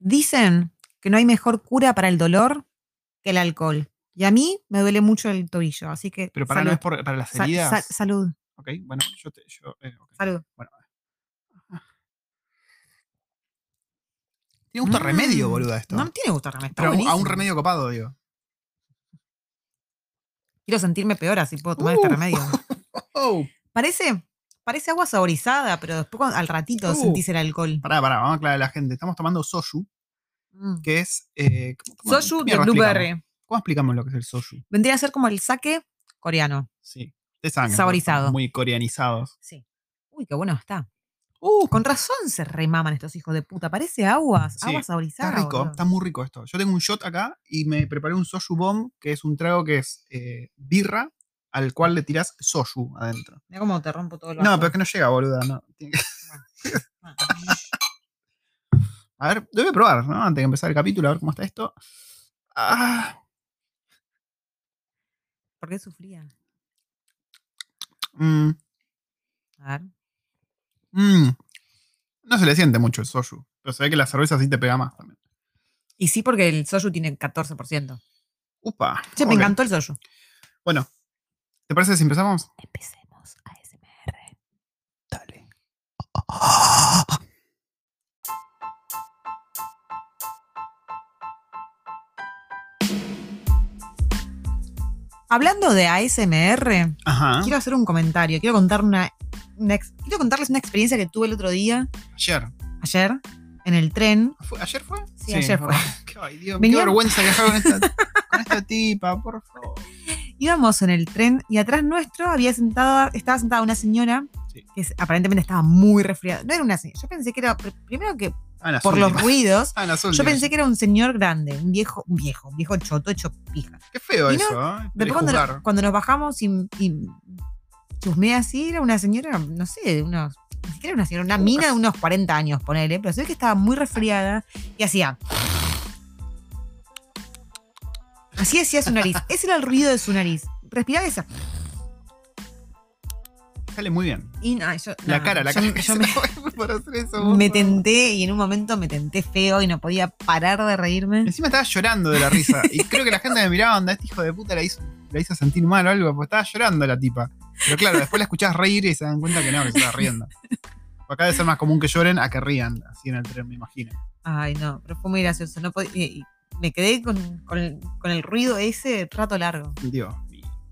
Dicen que no hay mejor cura para el dolor que el alcohol. Y a mí me duele mucho el tobillo, así que. Pero para, no es por- para las Sa- heridas. sa- salud, ok, bueno, yo te. Yo, eh, ok. salud. Bueno. Tiene gusto a remedio, Mm, boluda, esto. No tiene gusto a remedio. Pero a un- a un buenísimo. remedio copado, digo. Quiero sentirme peor así puedo tomar este Uh. remedio. Oh, Parece, parece agua saborizada, pero después al ratito Uh. sentís el alcohol. pará, pará, vamos a aclarar a la gente. Estamos tomando soju, Mm. que es. Eh, ¿cómo- Soju de blueberry. ¿Cómo explicamos lo que es el soju? Vendría a ser como el sake coreano. Sí. Saben que Saborizado. Muy coreanizados. Sí. Uy, qué bueno está. Uh, Con razón se remaman estos hijos de puta. Parece agua, Sí, agua saborizada. Está rico, boludo. está muy rico esto. Yo tengo un shot acá y me preparé un soju bomb, que es un trago que es eh, birra, al cual le tirás soju adentro. Mira cómo te rompo todo el No, pero es que no llega, boluda. No. Tiene que-. A ver, debe probar, ¿no? Antes de empezar el capítulo, a ver cómo está esto. Ah, ¿Por qué sufría? mm, A ver. mm. No se le siente mucho el soju, pero se ve que la cerveza sí te pega más también. Y sí, porque el soju tiene 14%. Upa. Che, me encantó el soju. Bueno, ¿te parece si empezamos? Empecemos a SMR. Dale. Hablando de ASMR, Ajá. quiero hacer un comentario. Quiero contar una, una ex- quiero contarles una experiencia que tuve el otro día, Ayer. ayer, en el tren. ¿Fue- ¿Ayer fue? Sí, ayer fue. Qué, ay, Dios, Venía- qué vergüenza con esta, con esta tipa, por favor. Íbamos en el tren y atrás nuestro había sentada, estaba sentada una señora Sí. que aparentemente estaba muy resfriada. No era una señora. Yo pensé que era, pr- primero que Ah, por los ruidos, Ah, yo pensé que era un señor grande, un viejo, un viejo, un viejo choto hecho pija. Qué feo Y no, eso, ¿eh? Después cuando, nos bajamos y, y chusmeé así, era una señora, no sé, de unos, ni siquiera una señora, una mina de unos 40 años, ponele, pero se ve que estaba muy resfriada y hacía. Así hacía su nariz. Ese era el ruido de su nariz. Respiraba esa. Sale muy bien. Y no, yo, La no, cara, la yo- cara. yo me, fue para hacer eso, por me favor. tenté y en un momento me tenté feo y no podía parar de reírme. Encima estaba llorando de la risa. Y creo que la gente me miraba, onda, este hijo de puta la hizo, la hizo sentir mal o algo, porque estaba llorando la tipa. Pero claro, después la escuchás reír y se dan cuenta que no, que se estaba riendo. Acá debe ser más común que lloren a que rían, así en el tren, me imagino. Ay, no, pero fue muy gracioso. No podía- me quedé con, con el, con el ruido ese rato largo. Dios.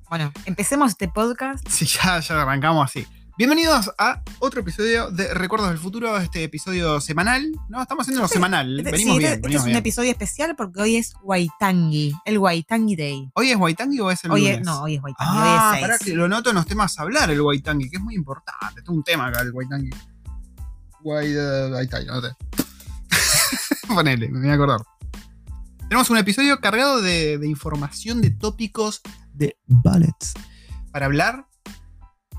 Bueno, empecemos este podcast. Sí, ya, ya arrancamos así. Bienvenidos a otro episodio de Recuerdos del Futuro, este episodio semanal. No, estamos haciendo lo semanal. Este- Venimos sí, bien, este, venimos es un episodio especial porque hoy es Waitangi, el Waitangi Day. ¿Hoy es Waitangi o es el Hoy lunes? es, no, hoy es Waitangi, Ah, hoy es para 6. que lo noto en los temas a hablar el Waitangi, que es muy importante. Es un tema acá el Waitangi. Wai, ahí está, anoté. Ponele, me voy a acordar. Tenemos un episodio cargado de, de información, de tópicos, de ballets. Para hablar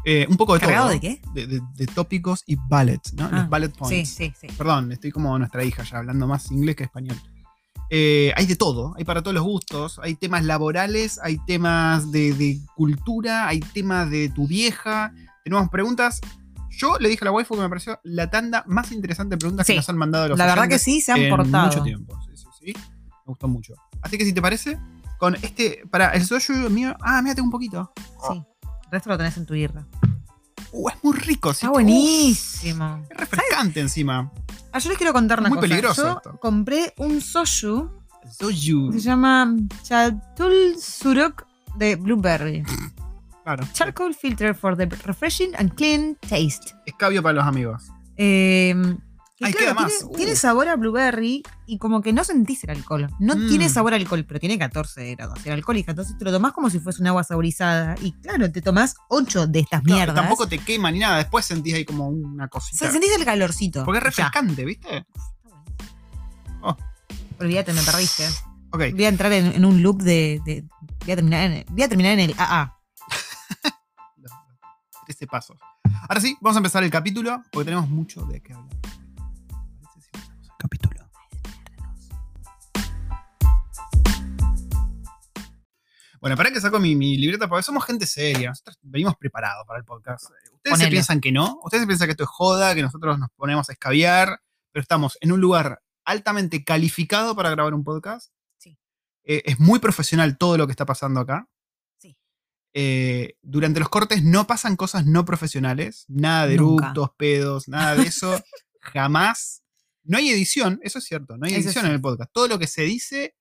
eh, un poco de ¿Cargado todo. de qué? De, de- de tópicos y ballets, ¿no? Ah, Los bullet Sí, points. sí, sí. Perdón, estoy como nuestra hija ya, hablando más inglés que español. Eh, hay de todo, hay para todos los gustos, hay temas laborales, hay temas de, de cultura, hay temas de tu vieja, tenemos preguntas. Yo le dije a la waifu que me pareció la tanda más interesante de preguntas Sí, que nos han mandado los La verdad que sí, se han en portado. mucho tiempo. Sí, sí, sí. Me gustó mucho. Así que si te parece, con este, para el soyu mío, ah, mira, tengo un poquito. Sí. El resto lo tenés en tu birra. Uh, es muy rico, sí. Está buenísimo. Uf, es refrescante encima. Ah, yo les quiero contar una Muy cosa. peligroso yo esto. compré un soju El soju. se llama Chatul Suruk de Blueberry. Claro. Charcoal filter for the refreshing and clean taste. Escabio para los amigos. Eh, claro, queda más. Tiene, Uh. tiene sabor a blueberry y como que no sentís el alcohol. No Mm. tiene sabor a alcohol, pero tiene 14 grados de alcohólica. Entonces te lo tomás como si fuese un agua saborizada. Y claro, te tomás 8 de estas Claro, mierdas. Tampoco te quema ni nada. Después sentís ahí como una cosita. Se- Sentís el calorcito. Porque es Ya. refrescante, ¿viste? Oh. Olvídate, me perdiste. Voy a entrar en, en un loop de. de- voy, a terminar en, voy a terminar en el AA. Los- los 13 pasos. Ahora sí, vamos a empezar el capítulo porque tenemos mucho de qué hablar. Bueno, para que saco mi, mi libreta, porque somos gente seria. Nosotros venimos preparados para el podcast. Ustedes se Ponele. piensan que no. Ustedes se piensan que esto es joda, que nosotros nos ponemos a escabiar, pero estamos en un lugar altamente calificado para grabar un podcast. Sí. Eh, es muy profesional todo lo que está pasando acá. Sí. Eh, durante los cortes no pasan cosas no profesionales, nada de eructos, pedos, nada de eso, jamás. No hay edición, eso es cierto, no hay edición en el podcast. Todo lo que se dice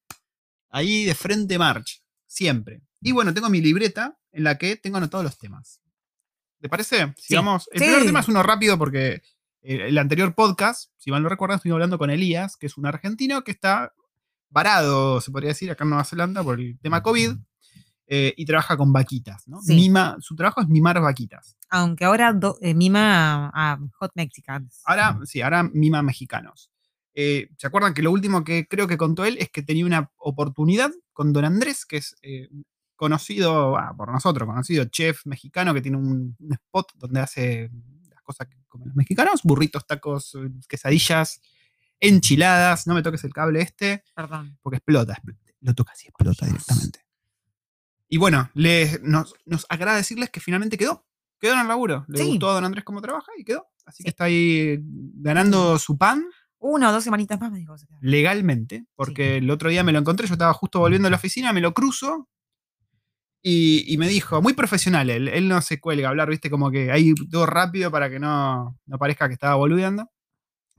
ahí de frente march, siempre. Y bueno, tengo mi libreta en la que tengo anotados los temas. ¿Te parece? Sí. Sigamos. El Sí. primer tema es uno rápido porque eh, el anterior podcast, si mal no recuerdan, estoy hablando con Elías, que es un argentino que está varado, se podría decir, acá en Nueva Zelanda por el tema COVID. eh, y trabaja con vaquitas, ¿no? Sí. Mima, su trabajo es mimar vaquitas. Aunque ahora do- eh, mima a, a Hot Mexicans. Ahora, sí, ahora mima mexicanos. Eh, ¿Se acuerdan que lo último que creo que contó él es que tenía una oportunidad con Don Andrés, que es eh, conocido ah, por nosotros, conocido chef mexicano que tiene un, un spot donde hace las cosas que comen los mexicanos, burritos, tacos, eh, quesadillas, enchiladas, no me toques el cable este, Perdón. porque explota, explota. lo tocas y explota Dios. directamente. Y bueno, les, nos, nos agrada decirles que finalmente quedó. Quedó en el laburo. Le Sí. gustó a Don Andrés cómo trabaja y quedó. Así que está ahí ganando su pan Una o dos semanitas más me dijo. legalmente, porque el otro día me lo encontré, yo estaba justo volviendo a la oficina, me lo cruzo y, y me dijo, muy profesional él, él no se cuelga a hablar, viste, como que ahí todo rápido para que no, no parezca que estaba boludeando.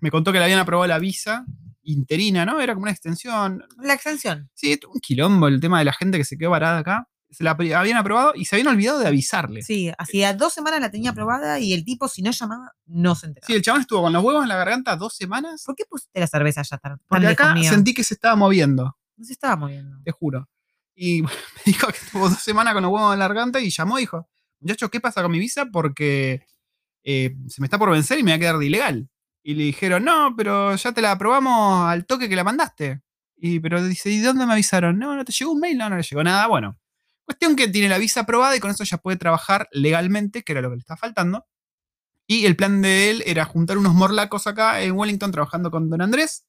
Me contó que le habían aprobado la visa interina, ¿no? Era como una extensión. La extensión. Sí, un quilombo el tema de la gente que se quedó varada acá. Se la habían aprobado y se habían olvidado de avisarle. Sí, Sí, hacía dos semanas la tenía aprobada y el tipo, si no llamaba, no se enteraba. el chabón estuvo con los huevos en la garganta dos semanas. ¿Por qué pusiste la cerveza ya tan Porque acá mío? sentí que se estaba moviendo. No se estaba moviendo. te juro. Y me dijo que estuvo dos semanas con los huevos en la garganta y llamó y dijo, muchacho, ¿qué pasa con mi visa? Porque eh, se me está por vencer y me va a quedar de ilegal. Y le dijeron, no, pero ya te la aprobamos al toque que la mandaste. Y pero dice, ¿y de dónde me avisaron? No, no te llegó un mail, no, no le llegó nada. Bueno, cuestión que tiene la visa aprobada y con eso ya puede trabajar legalmente, que era lo que le estaba faltando. Y el plan de él era juntar unos morlacos acá en Wellington trabajando con Don Andrés.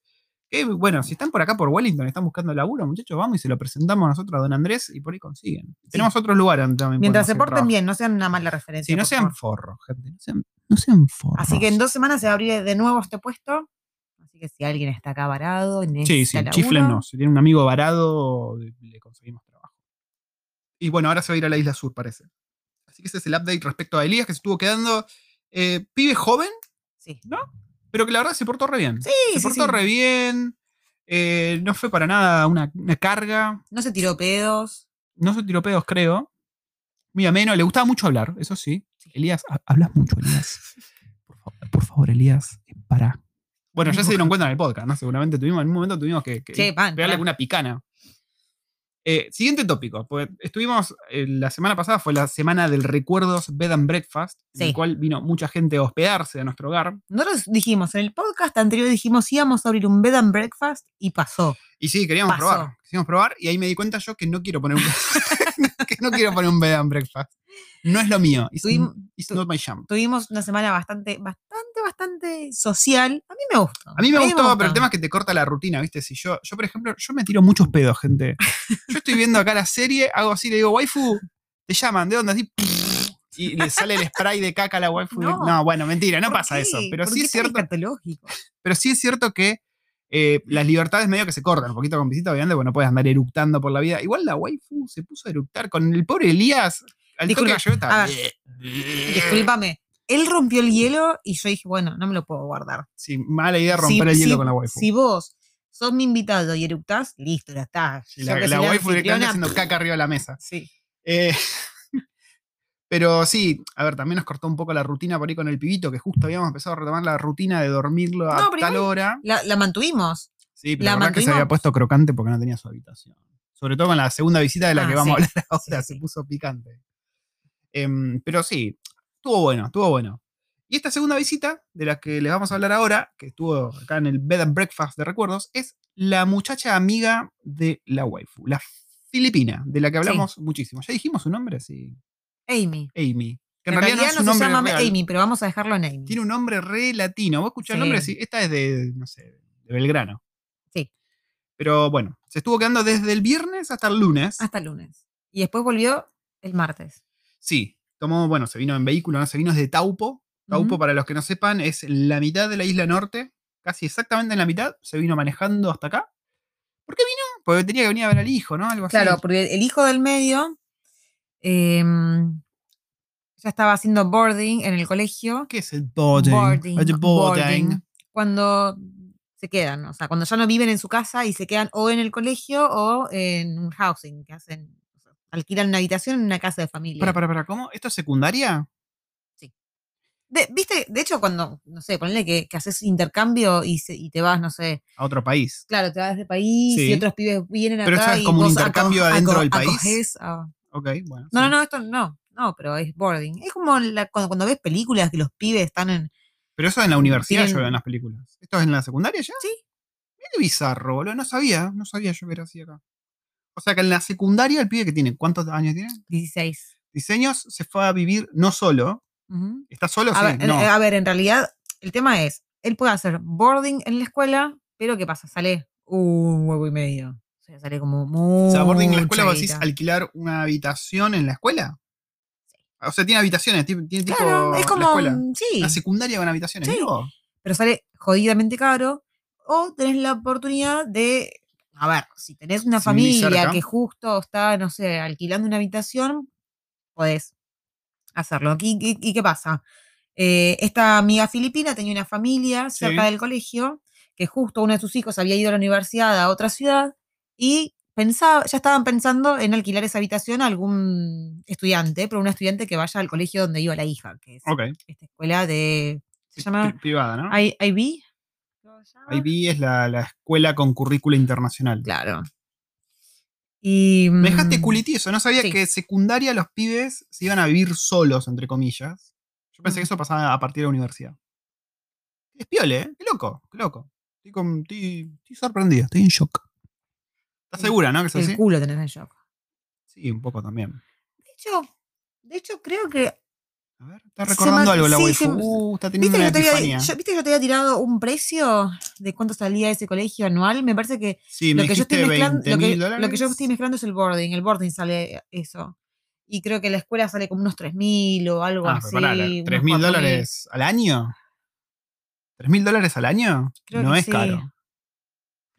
Que bueno, si están por acá por Wellington están buscando laburo, muchachos, vamos y se lo presentamos nosotros a Don Andrés y por ahí consiguen. Tenemos otros lugares también Mientras se porten trabajo. bien, no sean una mala referencia. Sí, no sean forros, gente. No sean, no sean forros. Así que en dos semanas se va a abrir de nuevo este puesto. Así que si alguien está acá varado, Sí, sí, laburo, chiflenos. Si tiene un amigo varado, le conseguimos. Y bueno, ahora se va a ir a la isla sur, parece. Así que ese es el update respecto a Elías, que se estuvo quedando eh, pibe joven, Sí. pero que la verdad se portó re bien. Sí, se sí, portó sí. re bien. eh, no fue para nada una, una carga. No se tiró pedos. No se tiró pedos, creo. Muy ameno. Le gustaba mucho hablar, eso sí. Sí. Elías, ha- hablas mucho, Elías. Por, fa- por favor, Elías, eh, para. Bueno, ya se dieron cuenta en el podcast, ¿no? Seguramente tuvimos, en un momento tuvimos que, que Che, pan, pegarle pará. una picana. Eh, siguiente tópico. Pues estuvimos, eh, la semana pasada fue la semana del Recuerdos Bed and Breakfast, en el cual vino mucha gente a hospedarse a nuestro hogar. Nosotros dijimos, en el podcast anterior dijimos íbamos a abrir un bed and breakfast y pasó. Y sí, queríamos probar. Queríamos probar y ahí me di cuenta yo que no quiero poner un, que no quiero poner un Bed and Breakfast. No es lo mío. It's, Tuvim- it's tu- not my jam. Tuvimos una semana bastante, bastante, bastante social. A mí me gustó. A mí me gustó, pero el tema es que te corta la rutina, ¿viste? Si yo, yo, por ejemplo, yo me tiro muchos pedos, gente. Yo estoy viendo acá la serie, hago así, le digo, waifu, te llaman, ¿de dónde? Así, y le sale el spray de caca a la waifu. No. No, bueno, mentira, no ¿Por pasa qué? eso. Pero ¿Por sí es cierto, pero sí es cierto que eh, las libertades medio que se cortan, un poquito con visita, obviamente, porque no puedes andar eructando por la vida. Igual la waifu se puso a eructar con el pobre Elías. Al toque Disculpa, que yo estaba. a Discúlpame. Él rompió el hielo y yo dije, bueno, no me lo puedo guardar. Sí, mala idea romper Si- el hielo si- con la waifu. Si vos sos mi invitado y eructás, listo, ya está. La la soy waifu directamente haciendo caca arriba de la mesa. Sí. Eh, pero sí, a ver, también nos cortó un poco la rutina por ahí con el pibito, que justo habíamos empezado a retomar la rutina de dormirlo a No, pero tal hora. La, la mantuvimos. Sí, pero la la verdad que se había puesto crocante porque no tenía su habitación. Sobre todo con la segunda visita de la Ah, que vamos sí. a hablar ahora, Sí, se puso picante. Em, pero sí, estuvo bueno, estuvo bueno. Y esta segunda visita, de la que les vamos a hablar ahora, que estuvo acá en el Bed and Breakfast de recuerdos, es la muchacha amiga de la waifu, la filipina, de la que hablamos muchísimo. ¿Ya dijimos su nombre? Sí. Amy. Amy. Que En, en, realidad, no se llama real. Amy, pero vamos a dejarlo en Amy. Tiene un nombre re latino. Vos escuchás el Sí. nombre, sí, esta es de, no sé, de Belgrano. Sí. Pero bueno, se estuvo quedando desde el viernes hasta el lunes. Hasta el lunes. Y después volvió el martes. Sí, tomó, bueno, se vino en vehículo, ¿no? se vino desde Taupo. Taupo, para los que no sepan, es la mitad de la isla norte. casi exactamente en la mitad, se vino manejando hasta acá. ¿Por qué vino? Porque tenía que venir a ver al hijo, ¿no? Algo así. Claro, porque el hijo del medio em, ya estaba haciendo boarding en el colegio. ¿Qué es el boarding? Boarding, El boarding. boarding. Cuando se quedan, o sea, cuando ya no viven en su casa y se quedan o en el colegio o en un housing, que hacen, o sea, alquilan una habitación en una casa de familia. Para, para, para, ¿cómo? ¿Esto es secundaria? De- Viste, de hecho, cuando, no sé, ponle que, que haces intercambio y, se- y te vas, no sé, A otro país. claro, te vas de país Sí. y otros pibes vienen Pero acá eso es y como un intercambio adentro del país. a- Ok, bueno. No, sí. no, no, esto no, no, pero es boarding. Es como la- cuando, cuando ves películas que los pibes están en... Pero eso en la universidad Tienen- yo veo en las películas. ¿Esto es en la secundaria ya? Sí. Mira qué bizarro, boludo. No sabía, no sabía yo que era así acá. O sea que en la secundaria el pibe que tiene, ¿cuántos años tiene? 16. Diseños se fue a vivir no solo. Ujú. ¿Está solo? a, sí, ver, no. a ver, en realidad, el tema es, él puede hacer boarding en la escuela, pero ¿qué pasa? Sale un huevo y medio. Sale como muy... o sea, boarding en la escuela, vos decís alquilar una habitación en la escuela. O sea, tiene habitaciones, tiene, tiene tipo Claro, es la como... escuela. Sí, La secundaria con habitaciones, Sí. ¿no? pero sale jodidamente caro. O tenés la oportunidad de... A ver, si tenés una familia que justo está, no sé, alquilando una habitación, podés hacerlo. ¿Y, y- y qué pasa? Eh, esta amiga filipina tenía una familia cerca Sí. del colegio, que justo uno de sus hijos había ido a la universidad a otra ciudad y pensaba, ya estaban pensando en alquilar esa habitación a algún estudiante, pero un estudiante que vaya al colegio donde iba la hija, que es esta escuela de... ¿Se llama? Pri- Privada, ¿no? I- IB. IB es la, la escuela con currícula internacional. Claro. Y, Me dejaste mm, culitioso, no sabía sí. que secundaria los pibes se iban a vivir solos, entre comillas. Yo pensé Mm. que eso pasaba a partir de la universidad. Es piole, ¿eh? Qué loco, qué loco. Estoy, con- estoy- estoy sorprendido, estoy en shock. ¿Estás segura, no? Que es El así? culo tenés en shock. Sí, un poco también. De hecho, de hecho creo que A ver, está recordando me- algo la sí, waifu. se- Uh, está teniendo ¿Viste una que, yo te había, epifanía. yo- ¿Viste que yo te había tirado un precio de cuánto salía ese colegio anual? Me parece que Sí, me lo que, yo estoy mezclando, 20 lo, que, lo yo estoy mezclando es el boarding. El boarding sale eso. Y creo que la escuela sale como unos 3.000 o algo Ah, así. pero pará, unos 3 mil 4.000. dólares al año. ¿3 mil dólares al año? Creo no que es sí. caro.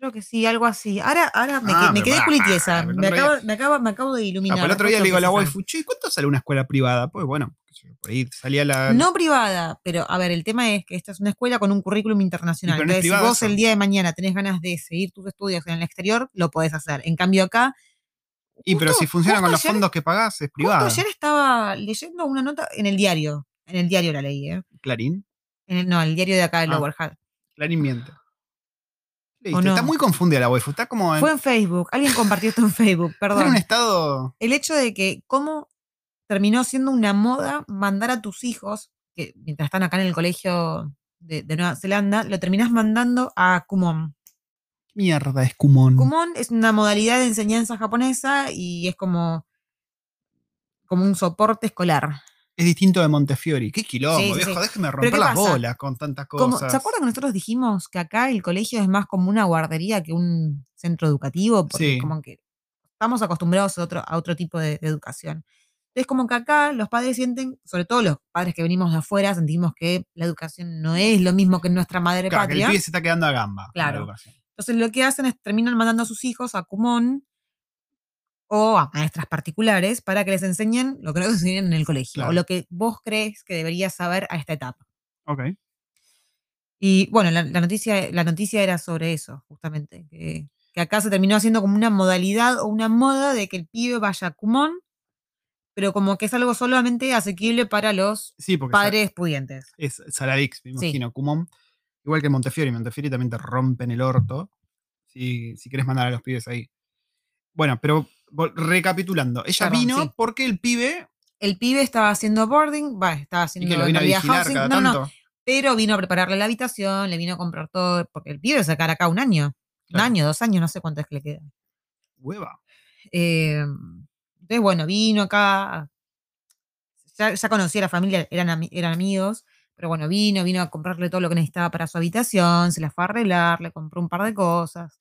Creo que sí, algo así. Ahora, ahora me, Ah, que- me pero quedé culitiesa. Me acabo, me, acabo, me acabo de Ah, iluminar. pues el otro día le digo a la waifu, che, ¿cuánto sale una escuela privada? Pues bueno, por ahí salía la. No privada, pero a ver, el tema es que esta es una escuela con un currículum internacional. pero no es Entonces, si privada vos eso. el día de mañana tenés ganas de seguir tus estudios en el exterior, lo podés hacer. En cambio, acá. y pero si funciona con los ayer- fondos que pagás, es privada. ayer estaba leyendo una nota en el diario. En el diario la leí, ¿eh? Clarín. En el- no, el diario de acá de Ah. Lower Hutt. Clarín miente. Listo, ¿O no? Está muy confundida la waifu. Está como en, Fue en Facebook. Alguien compartió esto en Facebook, está en perdón. un estado. el hecho de que cómo terminó siendo una moda mandar a tus hijos, que mientras están acá en el colegio de, de Nueva Zelanda, lo terminás mandando a Kumon. Mierda, es Kumon. Kumon es una modalidad de enseñanza japonesa y es como, como un soporte escolar. Es distinto de Montefiori. Qué quilombo, Sí, viejo. sí. Déjeme romper ¿qué las pasa? bolas con tantas Como- cosas. ¿Se acuerdan que nosotros dijimos que acá el colegio es más como una guardería que un centro educativo? Porque Sí. como que estamos acostumbrados a otro, a otro tipo de, de educación. Entonces, como que acá los padres sienten, sobre todo los padres que venimos de afuera, sentimos que la educación no es lo mismo que en nuestra madre Claro, que el patria. pibe se está quedando a gamba. Claro. Entonces, lo que hacen es terminan mandando a sus hijos a Kumon o a maestras particulares para que les enseñen lo que no les enseñan en el colegio o Claro. lo que vos crees que deberías saber a esta etapa. Ok. Y bueno, la, la noticia, la noticia era sobre eso, justamente, que, que acá se terminó haciendo como una modalidad o una moda de que el pibe vaya a Kumon, pero como que es algo solamente asequible para los Sí, padres pudientes. es Saladix, me Sí. imagino. Kumon. Igual que Montefiori. Montefiori también te rompen el orto. Si, si quieres mandar a los pibes ahí. Bueno, pero recapitulando. Ella Perdón, vino sí. porque el pibe. El pibe estaba haciendo boarding, va, estaba Y haciendo que lo vino a vigilar cada no, no, pero vino a prepararle la habitación, le vino a comprar todo, porque el pibe va a sacar acá un año, un año, dos años, no sé cuánto es que le queda. Hueva. Eh, entonces, bueno, vino acá. Ya, ya conocía a la familia, eran, eran amigos. Pero bueno, vino, vino a comprarle todo lo que necesitaba para su habitación, se la fue a arreglar, le compró un par de cosas.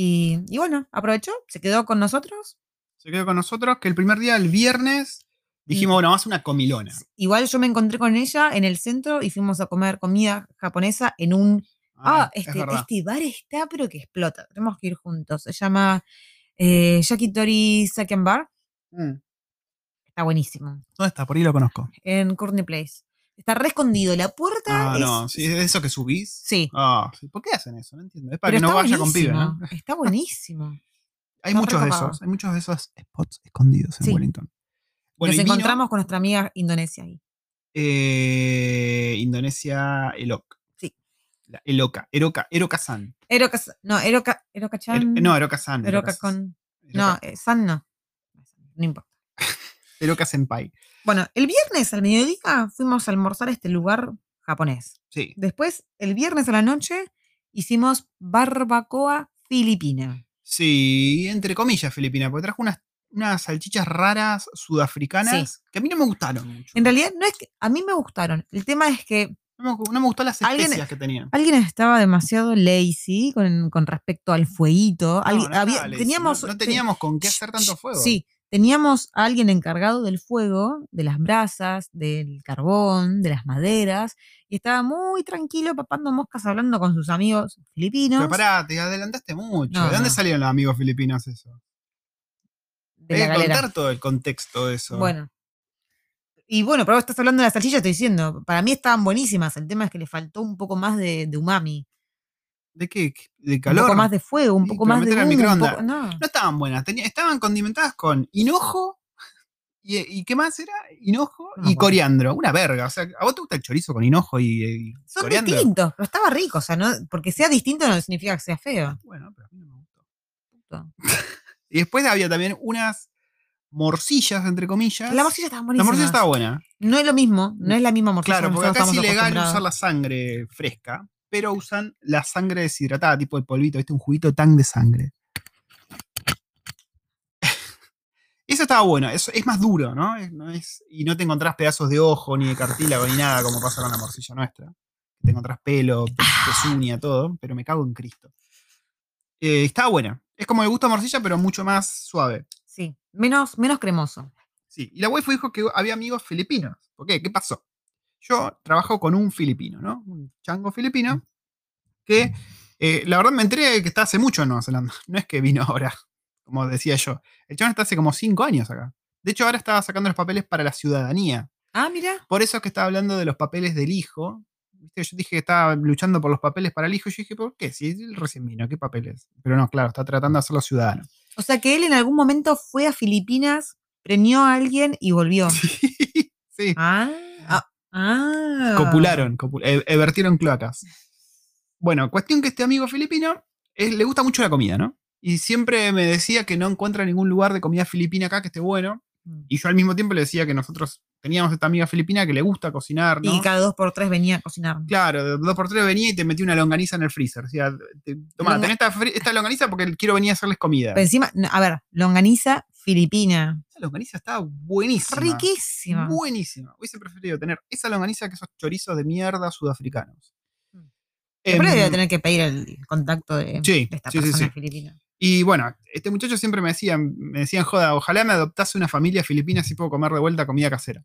Y, y bueno, aprovechó, se quedó con nosotros. Se quedó con nosotros que el primer día, el viernes, dijimos, bueno, vamos a una comilona. Igual yo me encontré con ella en el centro y fuimos a comer comida japonesa en un Ah, es este, este bar está, pero que explota. Tenemos que ir juntos. Se llama eh, Yakitori Saken Bar. Mm. Está buenísimo. ¿Dónde está? Por ahí lo conozco. En Courtney Place. Está re escondido. La puerta Ah, es. no, sí, es eso que subís. Sí. Ah, sí. ¿Por qué hacen eso? No entiendo. Es para pero que no vaya con pibe. Está buenísimo. Hay Está muchos de esos. Hay muchos de esos spots escondidos en Sí. Wellington. Bueno, Nos vino, encontramos con nuestra amiga Indonesia ahí. eh, Indonesia, Elok. Sí. La Eloka, Eroka, Eroka-san. Eroka, no, Eroka, Eroka Er- Chan. no, Eroka-san. Eroka con. No, eh, San no. No importa. Eroka-senpai. Bueno, el viernes al mediodía fuimos a almorzar a este lugar japonés. Sí. Después, el viernes a la noche, hicimos barbacoa filipina. Sí, entre comillas, Filipina, porque trajo unas, unas salchichas raras sudafricanas que a mí no me gustaron mucho. En realidad, no es que a mí me gustaron. El tema es que No me, no me gustó las Alguien- especias que tenían. alguien estaba demasiado lazy con, con respecto al fueguito. No, Alguien- no había- estaba lazy, teníamos, no, no te- teníamos con qué hacer tanto fuego. Sí, teníamos a alguien encargado del fuego, de las brasas, del carbón, de las maderas, y estaba muy tranquilo papando moscas hablando con sus amigos filipinos. Pero pará, te adelantaste mucho. No, ¿De dónde no. salieron los amigos filipinos eso? de Hay la que galera. contar todo el contexto de eso. Bueno. Y bueno, pero vos estás hablando de las salchichas, estoy diciendo, para mí estaban buenísimas. El tema es que le faltó un poco más de, de umami, ¿De qué? ¿De un calor? poco más de fuego, un poco más de humo, un microondas. poco- no. No estaban buenas, tenía- estaban condimentadas con hinojo y, y ¿qué más era? Hinojo No y coriandro. Una verga. O sea, ¿a vos te gusta el chorizo con hinojo y, y Son coriandro? distintos, pero estaba rico, o sea, no, porque sea distinto no significa que sea feo. Bueno, pero a mí no me gustó. Y después había también unas morcillas, entre comillas. La morcilla estaba La buenísima. morcilla estaba buena. No es lo mismo, no es la misma morcilla. Claro, que porque acá es ilegal usar la sangre fresca, pero usan la sangre deshidratada, tipo el polvito, ¿viste? Un juguito tan de sangre. Eso estaba bueno, eso es más duro, ¿no? Es- no es- y no te encontrás pedazos de ojo, ni de cartílago, ni nada, como pasa con la morcilla nuestra. Te encontrás pelo, pe- pezuña, todo, pero me cago en Cristo. Eh, estaba buena. Es como el gusto a morcilla, pero mucho más suave. Sí, menos, menos cremoso. Sí, y la waifu dijo que había amigos filipinos. ¿Por qué? ¿Qué pasó? Yo trabajo con un filipino, ¿no? Un chango filipino que eh, la verdad me enteré que está hace mucho en Nueva Zelanda. No es que vino ahora, como decía yo. El chabón está hace como cinco años acá. De hecho, ahora estaba sacando los papeles para la ciudadanía. Ah, mira. Por eso es que estaba hablando de los papeles del hijo. ¿Viste? Yo dije que estaba luchando por los papeles para el hijo. Y yo dije, ¿por qué? Si él recién vino, ¿qué papeles? Pero no, claro, está tratando de hacerlo ciudadano. O sea que él en algún momento fue a Filipinas, preñó a alguien y volvió. sí. Ah, ah. Copularon, copu- eh, eh, vertieron cloacas. Bueno, cuestión que este amigo filipino eh, le gusta mucho la comida, ¿no? Y siempre me decía que no encuentra ningún lugar de comida filipina acá que esté bueno. Mm. Y yo al mismo tiempo le decía que nosotros teníamos esta amiga filipina que le gusta cocinar, ¿no? Y cada dos por tres venía a cocinar. Claro, dos por tres venía y te metía una longaniza en el freezer. O sea, te, toma, Longa- tenés esta, esta longaniza porque quiero venir a hacerles comida. Pero encima, a ver, longaniza filipina. Esa longaniza estaba buenísima. Riquísima. Buenísima. Hubiese preferido tener esa longaniza que esos chorizos de mierda sudafricanos. Mm. Después Em, debe tener que pedir el contacto de, Sí, de esta sí, persona sí. filipina. Y bueno, este muchacho siempre me decía, me decían, joda, ojalá me adoptase una familia filipina así puedo comer de vuelta comida casera.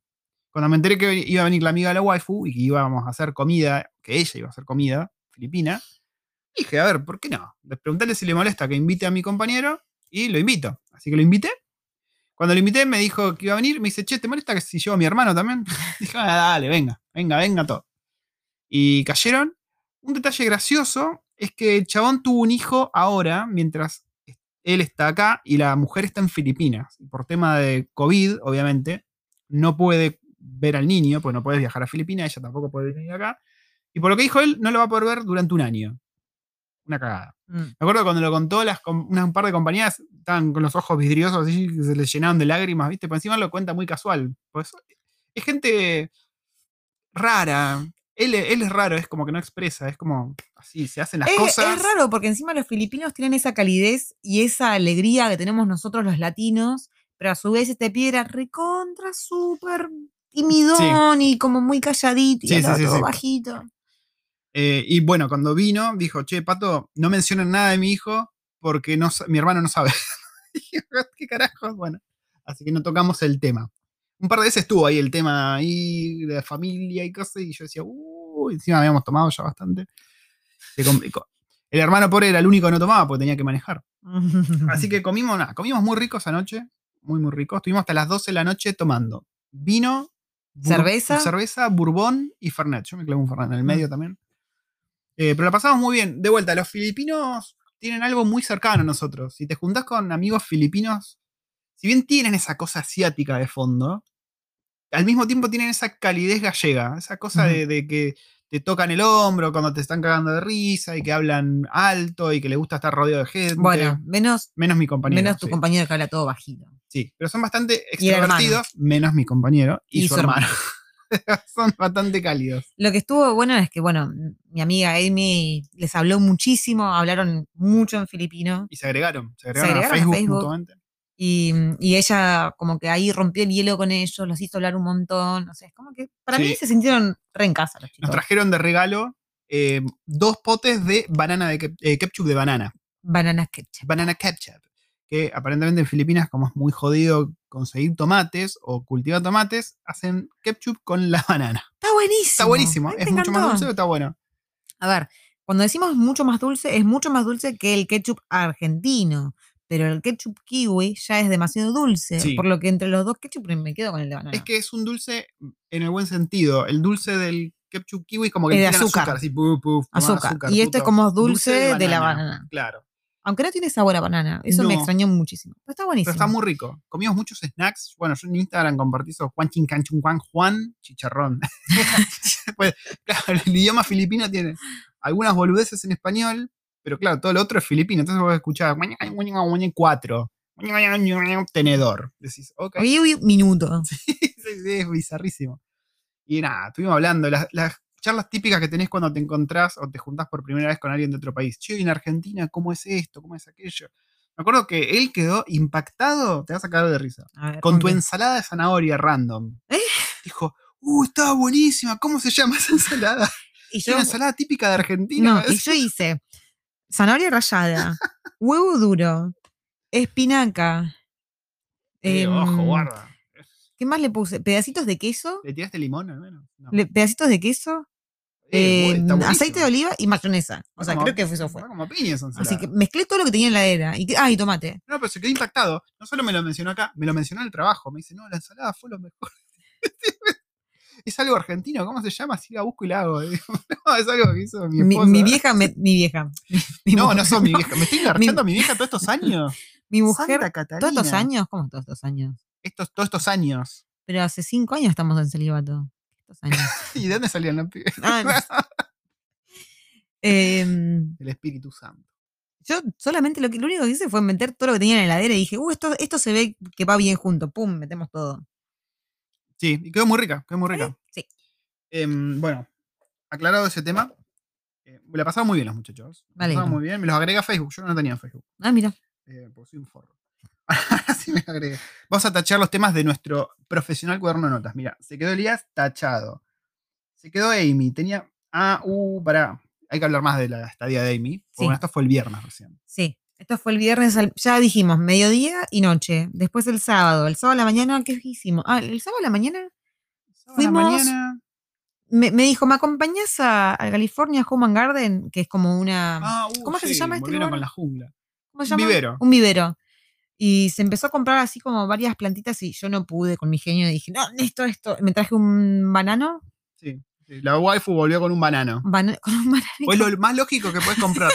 Cuando me enteré que iba a venir la amiga de la waifu y que íbamos a hacer comida, que ella iba a hacer comida filipina, dije, a ver, ¿por qué no? Le preguntarle si le molesta que invite a mi compañero y lo invito. Así que lo invité. Cuando lo invité me dijo que iba a venir, me dice, che, ¿te molesta que si llevo a mi hermano también? dije, ah, dale, venga, venga, venga todo. Y cayeron. Un detalle gracioso es que el chabón tuvo un hijo ahora, mientras él está acá y la mujer está en Filipinas. Por tema de COVID, obviamente, no puede ver al niño, pues no puede viajar a Filipinas, ella tampoco puede venir acá. Y por lo que dijo él, no lo va a poder ver durante un año. Una cagada. Mm. Me acuerdo cuando lo contó, las, unas- un par de compañías estaban con los ojos vidriosos así, que se les llenaban de lágrimas, ¿viste? Por encima lo cuenta muy casual. Pues es gente rara. Él, él es raro, es como que no expresa, es como así, se hacen las Es, cosas. es raro porque encima los filipinos tienen esa calidez y esa alegría que tenemos nosotros los latinos, pero a su vez este pie era recontra, súper timidón y como muy calladito y Sí, sí, todo bajito. Eh, y bueno, cuando vino, dijo, che, Pato, no mencionen nada de mi hijo porque no, mi hermano no sabe. Dije, ¿Qué carajos? Bueno, así que no tocamos el tema. Un par de veces estuvo ahí el tema ahí de familia y cosas, y yo decía, uy, encima habíamos tomado ya bastante. Se complicó. El hermano pobre era el único que no tomaba porque tenía que manejar. Así que comimos nada, comimos muy ricos anoche, muy muy ricos. Estuvimos hasta las 12 de la noche tomando vino, bur- ¿Cerveza? cerveza, bourbon y fernet. Yo me clavé un fernet en el Mm. medio también. Eh, pero la pasamos muy bien. De vuelta, los filipinos tienen algo muy cercano a nosotros. Si te juntás con amigos filipinos, si bien tienen esa cosa asiática de fondo, al mismo tiempo tienen esa calidez gallega, esa cosa de, de que te tocan el hombro cuando te están cagando de risa y que hablan alto y que les gusta estar rodeado de gente. Bueno, menos, menos mi compañero. menos tu sí. compañero que habla todo bajito. Sí, pero son bastante extrovertidos, menos mi compañero y, Y su, su hermano. son bastante cálidos. Lo que estuvo bueno es que, bueno, mi amiga Amy les habló muchísimo, hablaron mucho en filipino Y se agregaron, se agregaron, agregaron a a Facebook, mutuamente. y, y ella como que ahí rompió el hielo con ellos, los hizo hablar un montón, no sé, es como que para Sí. mí se sintieron re en casa los chicos. Nos trajeron de regalo eh, dos potes de banana de eh, ketchup de banana. Bananas ketchup. Banana ketchup. Que aparentemente en Filipinas, como es muy jodido conseguir tomates o cultivar tomates, hacen ketchup con la banana. Está buenísimo. Está buenísimo. Es mucho más encantó. dulce, pero está bueno. A ver, cuando decimos mucho más dulce, es mucho más dulce que el ketchup argentino. Pero el ketchup kiwi ya es demasiado dulce. Sí. Por lo que entre los dos ketchup me quedo con el de banana. Es que es un dulce en el buen sentido. El dulce del ketchup kiwi como que Es le de tiran azúcar. así, puf, puf, tomá Azúcar. Y este es como dulce de la banana. Claro. Aunque no tiene sabor a banana. Eso me extrañó muchísimo. Pero está buenísimo. Pero está muy rico. Comimos muchos snacks. Bueno, yo en Instagram compartí esos Juan Chin Can Chun Juan Juan Chicharrón. pues, claro, el idioma filipino tiene algunas boludeces en español, pero claro, todo lo otro es filipino. Entonces vos escuchás cuatro. Tenedor. Decís, ok. Uy, uy, minuto. Sí, sí, sí, es bizarrísimo. Y nada, estuvimos hablando, las, las charlas típicas que tenés cuando te encontrás o te juntás por primera vez con alguien de otro país. Che, en Argentina, ¿cómo es esto? ¿Cómo es aquello? Me acuerdo que él quedó impactado, te vas a cagar de risa, ver, con tu ensalada de zanahoria random. ¿Eh? Dijo, uh, estaba buenísima, ¿cómo se llama esa ensalada? Y Es yo, una ensalada típica de Argentina. no, y yo hice zanahoria rallada, huevo duro, espinaca. Eh, ojo, guarda. ¿Qué más le puse? Pedacitos de queso. ¿Le tiraste limón al menos? No. le- pedacitos de queso. Eh, eh, aceite de oliva y mayonesa. O sea, como- creo que eso fue. como piña esa ensalada. Así que mezclé todo lo que tenía en la heladera. Y, ah, y tomate. No, pero se quedó impactado. No solo me lo mencionó acá, me lo mencionó en el trabajo. Me dice, no, la ensalada fue lo mejor. es algo argentino, ¿cómo se llama? Si la busco y la hago. No, es algo que hizo mi esposa. mi vieja, me- mi vieja. Mi no, mujer- no son mi vieja. ¿Me estoy engarchando a mi vieja todos estos años? Mi mujer, todos estos años, ¿cómo todos estos años? Estos, todos estos años. Pero hace cinco años estamos en celibato. Años. ¿Y de dónde salían los pibes? Ah, El Espíritu Santo. yo solamente lo que lo único que hice fue meter todo lo que tenía en la heladera y dije, uh, esto, esto se ve que va bien junto. Pum, metemos todo. Sí, y quedó muy rica, quedó muy rica. Sí. Em, bueno, aclarado ese tema. eh, me la pasaron muy bien los muchachos. Me la alegro. muy bien. Me los agregué a Facebook. Yo no tenía Facebook. Ah, mira. Eh, soy un forro. Ahora sí me agregué. Vamos a tachar los temas de nuestro profesional cuaderno de notas. Mira, se quedó Elías tachado. Se quedó Amy. Tenía. Ah, uh, pará. Hay que hablar más de la estadía de Amy. Sí. Bueno, esto fue el viernes recién. Sí. Esto fue el viernes, ya dijimos, mediodía y noche. Después el sábado. El sábado a la mañana, ¿qué hicimos? Ah, el sábado a la mañana Sábado a la mañana. me, me dijo, ¿me acompañás a, a California Home and Garden? Que es como una. Ah, uh, ¿Cómo es que se llama este lugar? con la jungla. ¿Cómo se un vivero. Un vivero. Y se empezó a comprar así como varias plantitas y yo no pude con mi genio. Dije, no, esto, esto. Me traje un banano. Sí. sí, La waifu volvió con un banano. bana- con un banano. O es lo más lógico que puedes comprar.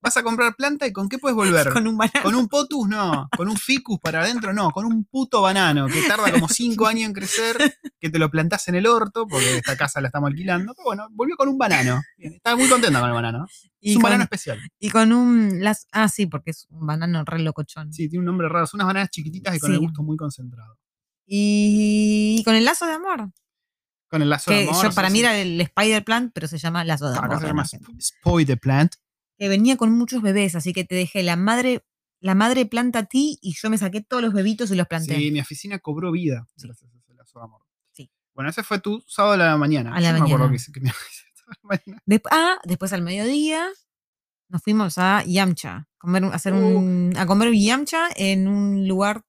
Vas a comprar planta y ¿con qué puedes volver? con un banano. Con un potus no, con un ficus para adentro no, con un puto banano que tarda como cinco años en crecer, que te lo plantás en el orto, porque esta casa la estamos alquilando. Pero bueno, volvió con un banano. Estaba muy contenta con el banano. Es un con, banano especial. y con un. Las, ah, sí, porque es un banano re locochón. Sí, tiene un nombre raro. Son unas bananas chiquititas y con el gusto muy concentrado. Y, y con el lazo de amor. Con el lazo de amor. yo, para mí era el Spider Plant, pero se llama lazo de Acá amor. se en llama the Plant. Que venía con muchos bebés, así que te dejé la madre, la madre planta a ti y yo me saqué todos los bebitos y los planté. Sí, mi oficina cobró vida gracias a ese lazo de amor. Sí. Bueno, ese fue tu sábado a la mañana. A la no me acuerdo mañana. que que me mañana. Ah, después al mediodía nos fuimos a Yamcha, comer, a, hacer Uh. un, a comer Yamcha en un lugar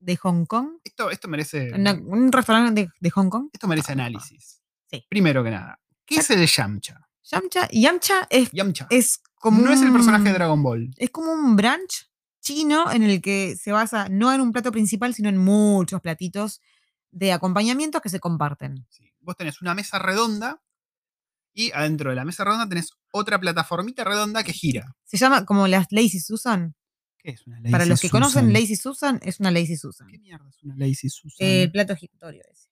de Hong Kong, Esto, esto merece. una- un restaurante de, de Hong Kong. Esto merece análisis. Sí. Primero que nada, ¿qué es el yamcha? Yamcha, Yamcha es, Yamcha. es como no es el personaje de un- Dragon Ball. Es como un brunch chino en el que se basa no en un plato principal, sino en muchos platitos de acompañamientos que se comparten. Sí. Vos tenés una mesa redonda y adentro de la mesa redonda tenés otra plataformita redonda que gira. Se llama como las Lazy Susan. ¿Qué es una Para Lazy los que conocen Susan? Lazy Susan, es una Lazy Susan. ¿Qué mierda es una Lazy Susan? El plato giratorio ese.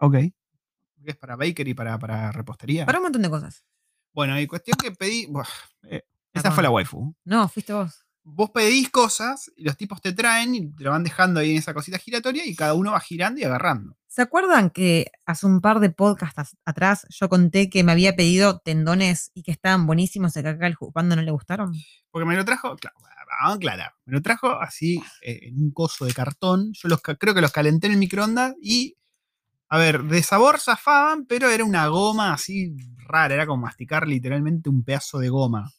ok. ¿Qué es para baker y para, para repostería? Para un montón de cosas. Bueno, y cuestión que pedí. buah, eh, esa fue la waifu. No, fuiste vos. Vos pedís cosas y los tipos te traen y te lo van dejando ahí en esa cosita giratoria y cada uno va girando y agarrando. ¿Se acuerdan que hace un par de podcasts as- atrás yo conté que me había pedido tendones y que estaban buenísimos y que acá al jugando no le gustaron? Porque me lo trajo, claro, vamos a me lo trajo así eh, en un coso de cartón. Yo los, creo que los calenté en el microondas y, a ver, de sabor zafaban, pero era una goma así rara, era como masticar literalmente un pedazo de goma.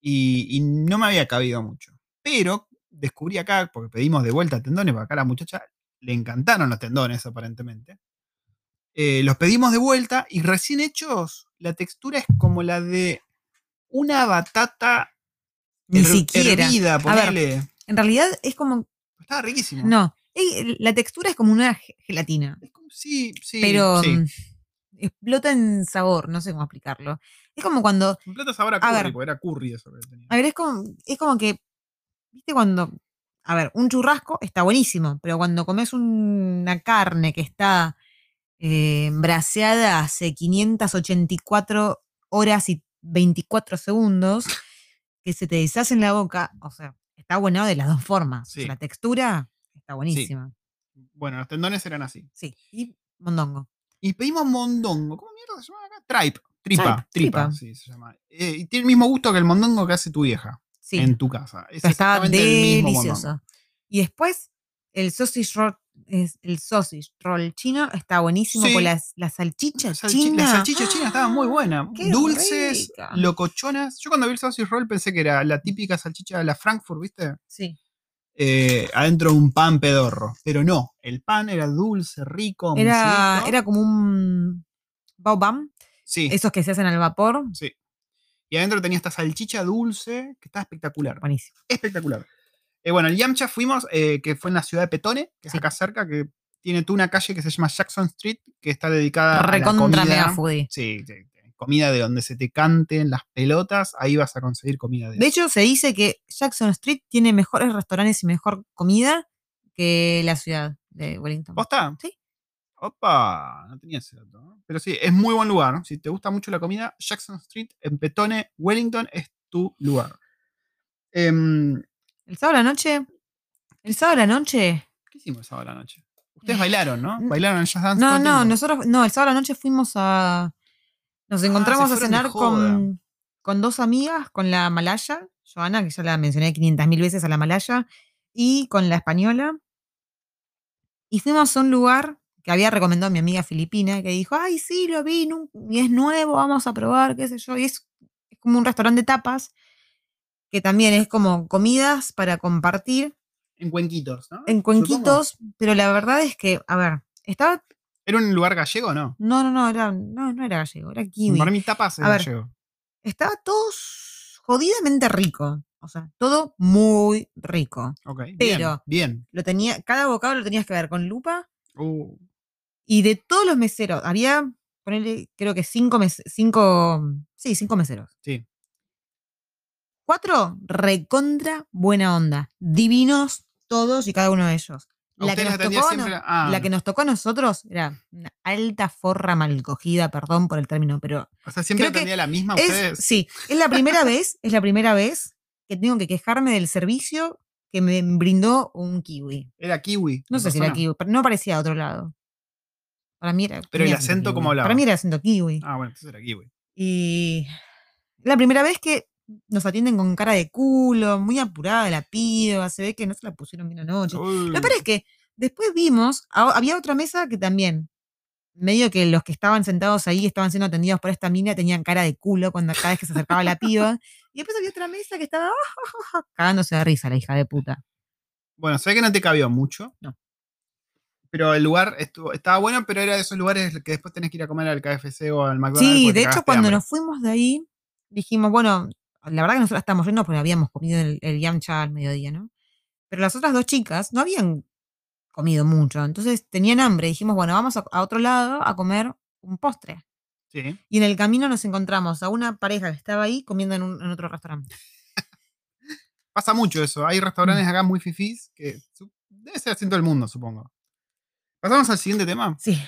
Y, y no me había cabido mucho. Pero descubrí acá, porque pedimos de vuelta tendones, porque acá a la muchacha le encantaron los tendones aparentemente. Eh, los pedimos de vuelta y recién hechos, la textura es como la de una batata Ni her- siquiera. hervida, ver. ponele. En realidad es como. Estaba riquísimo. No, la textura es como una ge- gelatina. Sí, sí. pero sí. mm, explota en sabor, no sé cómo explicarlo. Es como cuando. Plato sabor a a curry, ver. porque era curry eso que tenía. A ver, es como, es como que. ¿Viste cuando.? A ver, un churrasco está buenísimo, pero cuando comes una carne que está eh, braseada hace 584 horas y 24 segundos, que se te deshace en la boca, o sea, está bueno de las dos formas. O sea, Sí. la textura está buenísima. Bueno, los tendones eran así. Sí, y mondongo. Y pedimos mondongo. ¿Cómo mierda se llama acá? Tripe. Tripa. Tripa, tripa. sí, se llama. Eh, y tiene el mismo gusto que el mondongo que hace tu vieja Sí, en tu casa. Es mondongo. delicioso. Y después, el sausage roll, es, el sausage roll chino está buenísimo Sí. con las, la salchicha La salchi- china. La salchicha china estaba muy buena. ¡Qué Dulces, rica! locochonas. Yo cuando vi el sausage roll pensé que era la típica salchicha de la Frankfurt, ¿viste? Sí. Eh, adentro de un pan pedorro. Pero no, el pan era dulce, rico. Era, era como un baobam, Sí, esos que se hacen al vapor. sí. Y adentro tenía esta salchicha dulce que estaba espectacular. Buenísimo. Espectacular. Eh, bueno, el Yamcha fuimos, eh, que fue en la ciudad de Petone, que es Sí. acá cerca, que tiene tú una calle que se llama Jackson Street, que está dedicada a la Recontra comida. mega foodie. Sí, sí. Comida de donde se te canten las pelotas, ahí vas a conseguir comida de De hecho, se dice que Jackson Street tiene mejores restaurantes y mejor comida que la ciudad de Wellington. ¿Posta? Sí. Opa, no tenía ese dato. ¿no? Pero sí, es muy buen lugar. Si te gusta mucho la comida, Jackson Street en Petone, Wellington es tu lugar. Em, El sábado a la noche. El sábado a la noche. ¿Qué hicimos el sábado a la noche? Ustedes bailaron, ¿no? Bailaron en Jazz Dance. No, no, tiempo? nosotros, no, el sábado a la noche fuimos a. Nos encontramos se a cenar con, con dos amigas, con la malaya, Joana, que ya la mencioné 500 mil veces a la malaya, y con la española. Y fuimos a un lugar que había recomendado mi amiga filipina, que dijo, ay, sí, lo vi, y es nuevo, vamos a probar, qué sé yo. Y es, es como un restaurante de tapas, que también es como comidas para compartir En Cuenquitos, ¿no? en Supongo. cuenquitos, pero la verdad es que, a ver, estaba ¿Era un lugar gallego o no? no, no, no, era, no, no era gallego, era kiwi. Para mí tapas es A ver, gallego. Estaba todo jodidamente rico. O sea, todo muy rico. Ok, bien, pero- Bien. Lo tenía, cada bocado lo tenías que ver con lupa. Uh, Y de todos los meseros, había, ponele, creo que cinco, mes- cinco, sí, cinco meseros. sí. Cuatro, recontra buena onda. Divinos todos y cada uno de ellos. ¿A La que, ustedes nos atendía tocó, siempre no- la- ah, la que nos tocó a nosotros era una alta forra mal cogida, perdón por el término, pero O sea, siempre atendía la misma a Es, ustedes. sí, es la primera vez, es la primera vez que tengo que quejarme del servicio que me brindó un kiwi. Era kiwi. No sé si era kiwi, pero no parecía de otro lado. Para mí era. Pero el tenía acento. ¿cómo hablaba? Para mí era acento kiwi. Ah, bueno, entonces era kiwi. Y la primera vez que nos atienden con cara de culo, muy apurada la piba, se ve que no se la pusieron bien anoche. Uy, Lo peor es que después vimos, había otra mesa que también, medio que los que estaban sentados ahí estaban siendo atendidos por esta mina tenían cara de culo cuando cada vez que se acercaba la piba. Y después había otra mesa que estaba cagándose de risa la hija de puta. Bueno, sé que no te cabió mucho. No. Pero el lugar estuvo, estaba bueno, pero era de esos lugares que después tenés que ir a comer al KFC o al McDonald's. Sí, de hecho, cuando hambre. nos fuimos de ahí, dijimos, bueno, la verdad que nosotros estábamos yendo porque habíamos comido el, el yamcha al mediodía, ¿no? Pero las otras dos chicas no habían comido mucho, entonces tenían hambre. Dijimos, bueno, vamos a, a otro lado a comer un postre. Sí. Y en el camino nos encontramos a una pareja que estaba ahí comiendo en, un- en otro restaurante. Pasa mucho eso. Hay Mm. restaurantes acá muy fifís que debe ser así en todo el mundo, supongo. Pasamos al siguiente tema. Sí.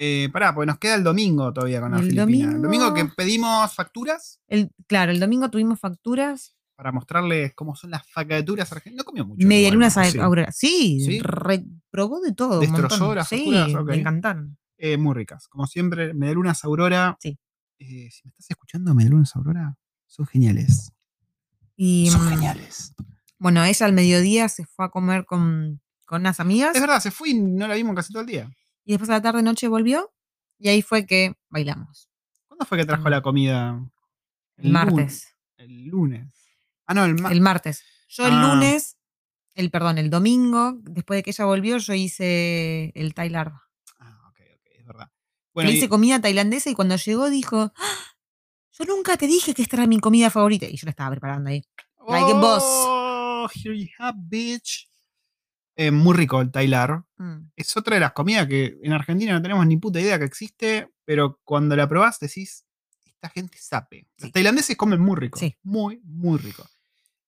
Eh, pará, porque nos queda el domingo todavía con la El Filipina. El domingo que domingo- pedimos facturas El, claro, el domingo tuvimos facturas, para mostrarles cómo son las facturas argentinas. No comió mucho. media igual, luna ¿no? Sí. aurora. Sí, ¿Sí? probó de todo. ¿Destrozó las Sí, facturas? Ok. me encantaron. Eh, muy ricas. Como siempre, Medialunas Aurora. Sí. Eh, si me estás escuchando, Medialunas Aurora, son geniales. Y Son mm, geniales. bueno, ella al mediodía se fue a comer con, con unas amigas Es verdad, se fue y no la vimos casi todo el día. Y después a la tarde noche volvió y ahí fue que bailamos. ¿Cuándo fue que trajo la comida? El martes. lunes. El lunes. Ah, no, el martes. El martes. Yo el Ah. lunes, el perdón, el domingo, después de que ella volvió, yo hice el Thailand. Ah, ok, ok, es verdad. Le Bueno, hice y- comida tailandesa y cuando llegó dijo, "Ah, yo nunca te dije que esta era mi comida favorita. Y yo la estaba preparando ahí. like a boss. Oh, here you have, bitch. Eh, muy rico el Tailar. Mm. Es otra de las comidas que en Argentina no tenemos ni puta idea que existe, pero cuando la probás decís, esta gente sabe. Los tailandeses comen muy rico. Sí. Muy, muy rico.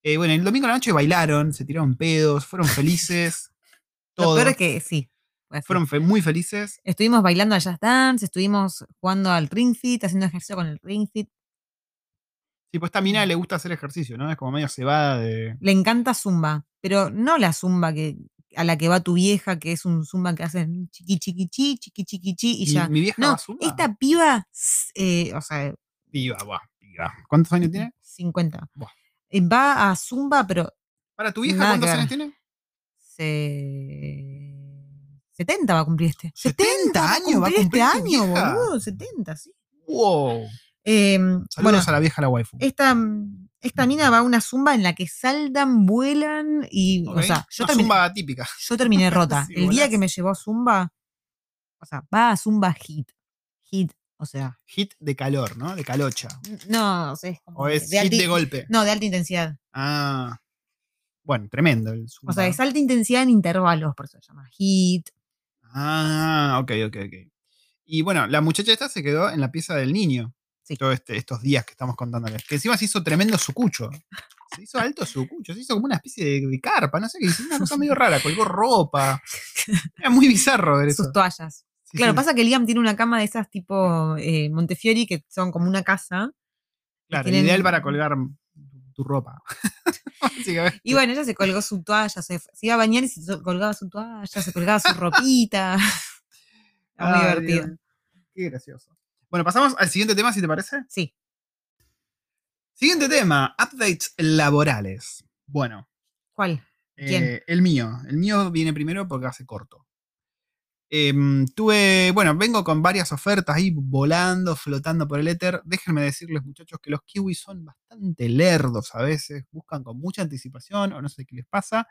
Eh, bueno, el domingo a la noche bailaron, se tiraron pedos, fueron felices. Lo Todo. peor es que sí. así. Fueron fe- muy felices. Estuvimos bailando al Jazz Dance, estuvimos jugando al Ring Fit, haciendo ejercicio con el Ring Fit. Sí, pues a esta mina le gusta hacer ejercicio, ¿no? Es como medio cebada de. Le encanta Zumba, pero no la Zumba que, a la que va tu vieja, que es un Zumba que hacen chiqui chiqui chi, chiqui chiqui chi y ya. Mi, vieja No, va a Zumba. esta piba, eh, o sea, Piba, buah, piba. ¿Cuántos años tiene? 50. Buah. Eh, Va a Zumba, pero Para tu vieja, ¿cuántos años tiene? se... 70 va a cumplir este. 70 años va a cumplir este año, vieja. boludo. 70, sí. ¡Wow! Eh, Saludos bueno, a la vieja, la waifu. esta, esta mina va a una zumba en la que saltan, vuelan y. Ok, O sea, yo Una terminé, zumba típica. yo terminé rota. Sí, El día que me llevó a zumba, o sea, va a zumba hit. Hit, o sea, Hit de calor, ¿no? De calocha. no, o sea, es O es de hit alti- de golpe. No, de alta intensidad. Ah. Bueno, tremendo el O zumba. sea, es alta intensidad en intervalos, por eso se llama hit. Ah, ok, ok, ok. Y bueno, la muchacha esta se quedó en la pieza del niño. Sí. Todos este, estos días que estamos contándoles. Que encima se hizo tremendo sucucho. Se hizo alto sucucho. Se hizo como una especie de, de carpa. No sé qué. hizo Una cosa medio rara. Colgó ropa. Era muy bizarro ver eso. Sus toallas. Sí, Claro, sí. pasa que Liam tiene una cama de esas tipo eh, Montefiori que son como una casa. Claro, tienen- ideal para colgar tu ropa. Y bueno, ella se colgó su toalla, se, se iba a bañar y se colgaba su toalla, se colgaba su ropita. Era muy Ay, divertido. Dios. Qué gracioso. Bueno, pasamos al siguiente tema, si te parece. Sí. Siguiente tema, updates laborales. Bueno, ¿Cuál? ¿Quién? eh, el mío. El mío viene primero porque hace corto. Em, tuve, bueno, vengo con varias ofertas ahí volando, flotando por el éter. Déjenme decirles, muchachos, que los kiwis son bastante lerdos a veces, buscan con mucha anticipación o no sé qué les pasa.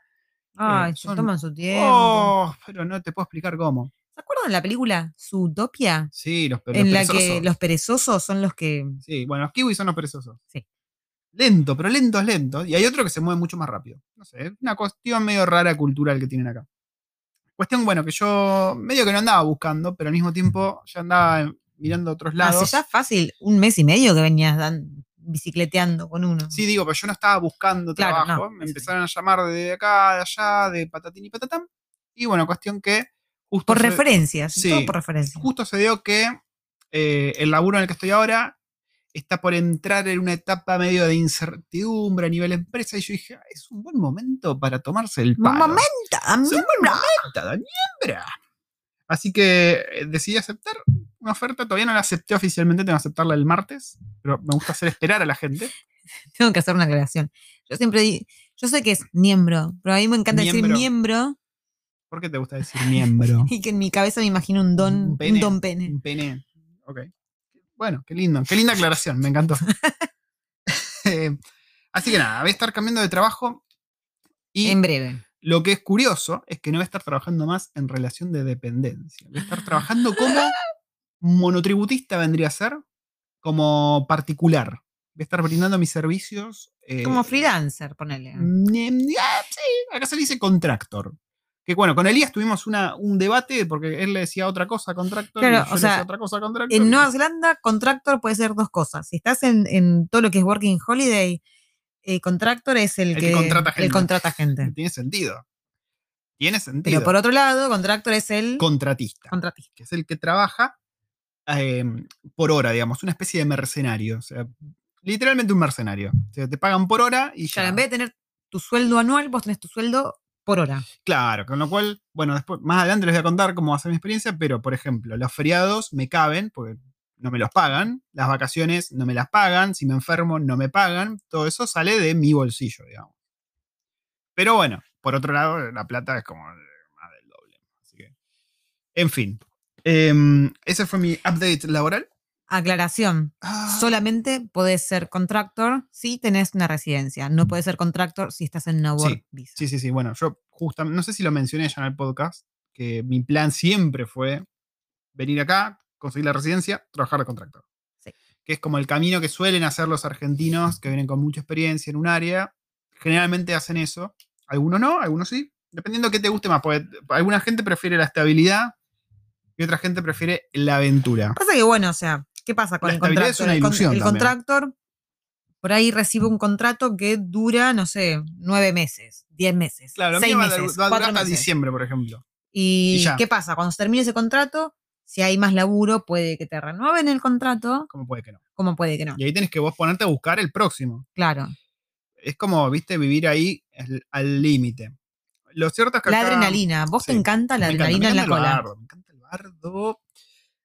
Ay, son- toman su tiempo. Oh, pero no te puedo explicar cómo. ¿Se acuerdan de la película Zootopia? Sí, los, los En la que perezosos. los perezosos son los que. Sí, bueno, los kiwis son los perezosos. Sí. Lento, pero lentos, lentos. Y hay otro que se mueve mucho más rápido. No sé, es una cuestión medio rara cultural que tienen acá. Cuestión, bueno, que yo medio que no andaba buscando, pero al mismo tiempo ya andaba mirando a otros lados. Hace ya fácil un mes y medio que venías dan- bicicleteando con uno. Sí, digo, pero yo no estaba buscando Claro, trabajo. no, Me empezaron a llamar de acá, de allá, de patatín y patatán. Y bueno, cuestión que justo por se- referencias. sí. Todo por referencias. justo se dio que eh, el laburo en el que estoy ahora está por entrar en una etapa medio de incertidumbre a nivel empresa y yo dije, "Ah, es un buen momento para tomarse el Un palo. momento, Es un buen momento, doña Hembra". Así que eh, decidí aceptar una oferta, todavía no la acepté oficialmente, tengo que aceptarla el martes, pero me gusta hacer esperar a la gente. Tengo que hacer una aclaración. Yo siempre digo, yo sé que es miembro, pero a mí me encanta decir Miembro. ¿Por qué te gusta decir miembro? y que en mi cabeza me imagino un don, Un un, pene. don pene. Un pene. Ok. Bueno, qué lindo. Qué linda aclaración, me encantó. Eh, así que nada, voy a estar cambiando de trabajo y En breve. Lo que es curioso es que no va a estar trabajando más en relación de dependencia. Va a estar trabajando como monotributista, vendría a ser, como particular. Voy a estar brindando mis servicios. eh, Como freelancer, ponele. mm, ah, sí, acá se dice contractor. Que bueno, con Elías tuvimos una, un debate porque él le decía otra cosa a contractor Claro, y yo o le sea, decía otra cosa a contractor. En Nueva Zelanda, contractor puede ser dos cosas. Si estás en, en todo lo que es Working Holiday, eh, contractor es el, El que que, contrata gente. el contrata gente. Tiene sentido. Tiene sentido. Pero por otro lado, contractor es el Contratista. contratista. que es el que trabaja eh, por hora, digamos, una especie de mercenario. O sea, literalmente un mercenario. O sea, te pagan por hora y ya. Claro, en vez de tener tu sueldo anual, vos tenés tu sueldo por hora. Claro, con lo cual, bueno, después, más adelante les voy a contar cómo va a ser mi experiencia, pero por ejemplo, los feriados me caben porque no me los pagan, las vacaciones no me las pagan, si me enfermo no me pagan, todo eso sale de mi bolsillo, digamos. Pero bueno, por otro lado, la plata es como más del doble. Así que, en fin, Em, ese fue mi update laboral. Aclaración. Ah, Solamente podés ser contractor si tenés una residencia. No podés ser contractor si estás en una Sí, work visa. Sí, sí, sí. Bueno, yo justamente, no sé si lo mencioné ya en el podcast, que mi plan siempre fue venir acá, conseguir la residencia, trabajar de contractor. Sí. Que es como el camino que suelen hacer los argentinos que vienen con mucha experiencia en un área. Generalmente hacen eso. Algunos no, algunos sí. Dependiendo de qué te guste más. Porque alguna gente prefiere la estabilidad y otra gente prefiere la aventura. Pasa que, bueno, o sea, ¿qué pasa con La el contractor? es una El con- el contractor por ahí recibe un contrato que dura, no sé, nueve meses, diez meses, Claro, va, a- meses, va a durar hasta meses. diciembre, por ejemplo. ¿Y, qué pasa? Cuando se termine ese contrato, si hay más laburo, puede que te renueven el contrato, ¿Cómo puede que no? como puede que no. Y ahí tenés que vos ponerte a buscar el próximo. Claro. es como, viste, vivir ahí al- límite. Lo cierto es que La acá- adrenalina. ¿Vos sí, te encanta la me adrenalina me en la encanta el cola? bardo, me encanta el bardo.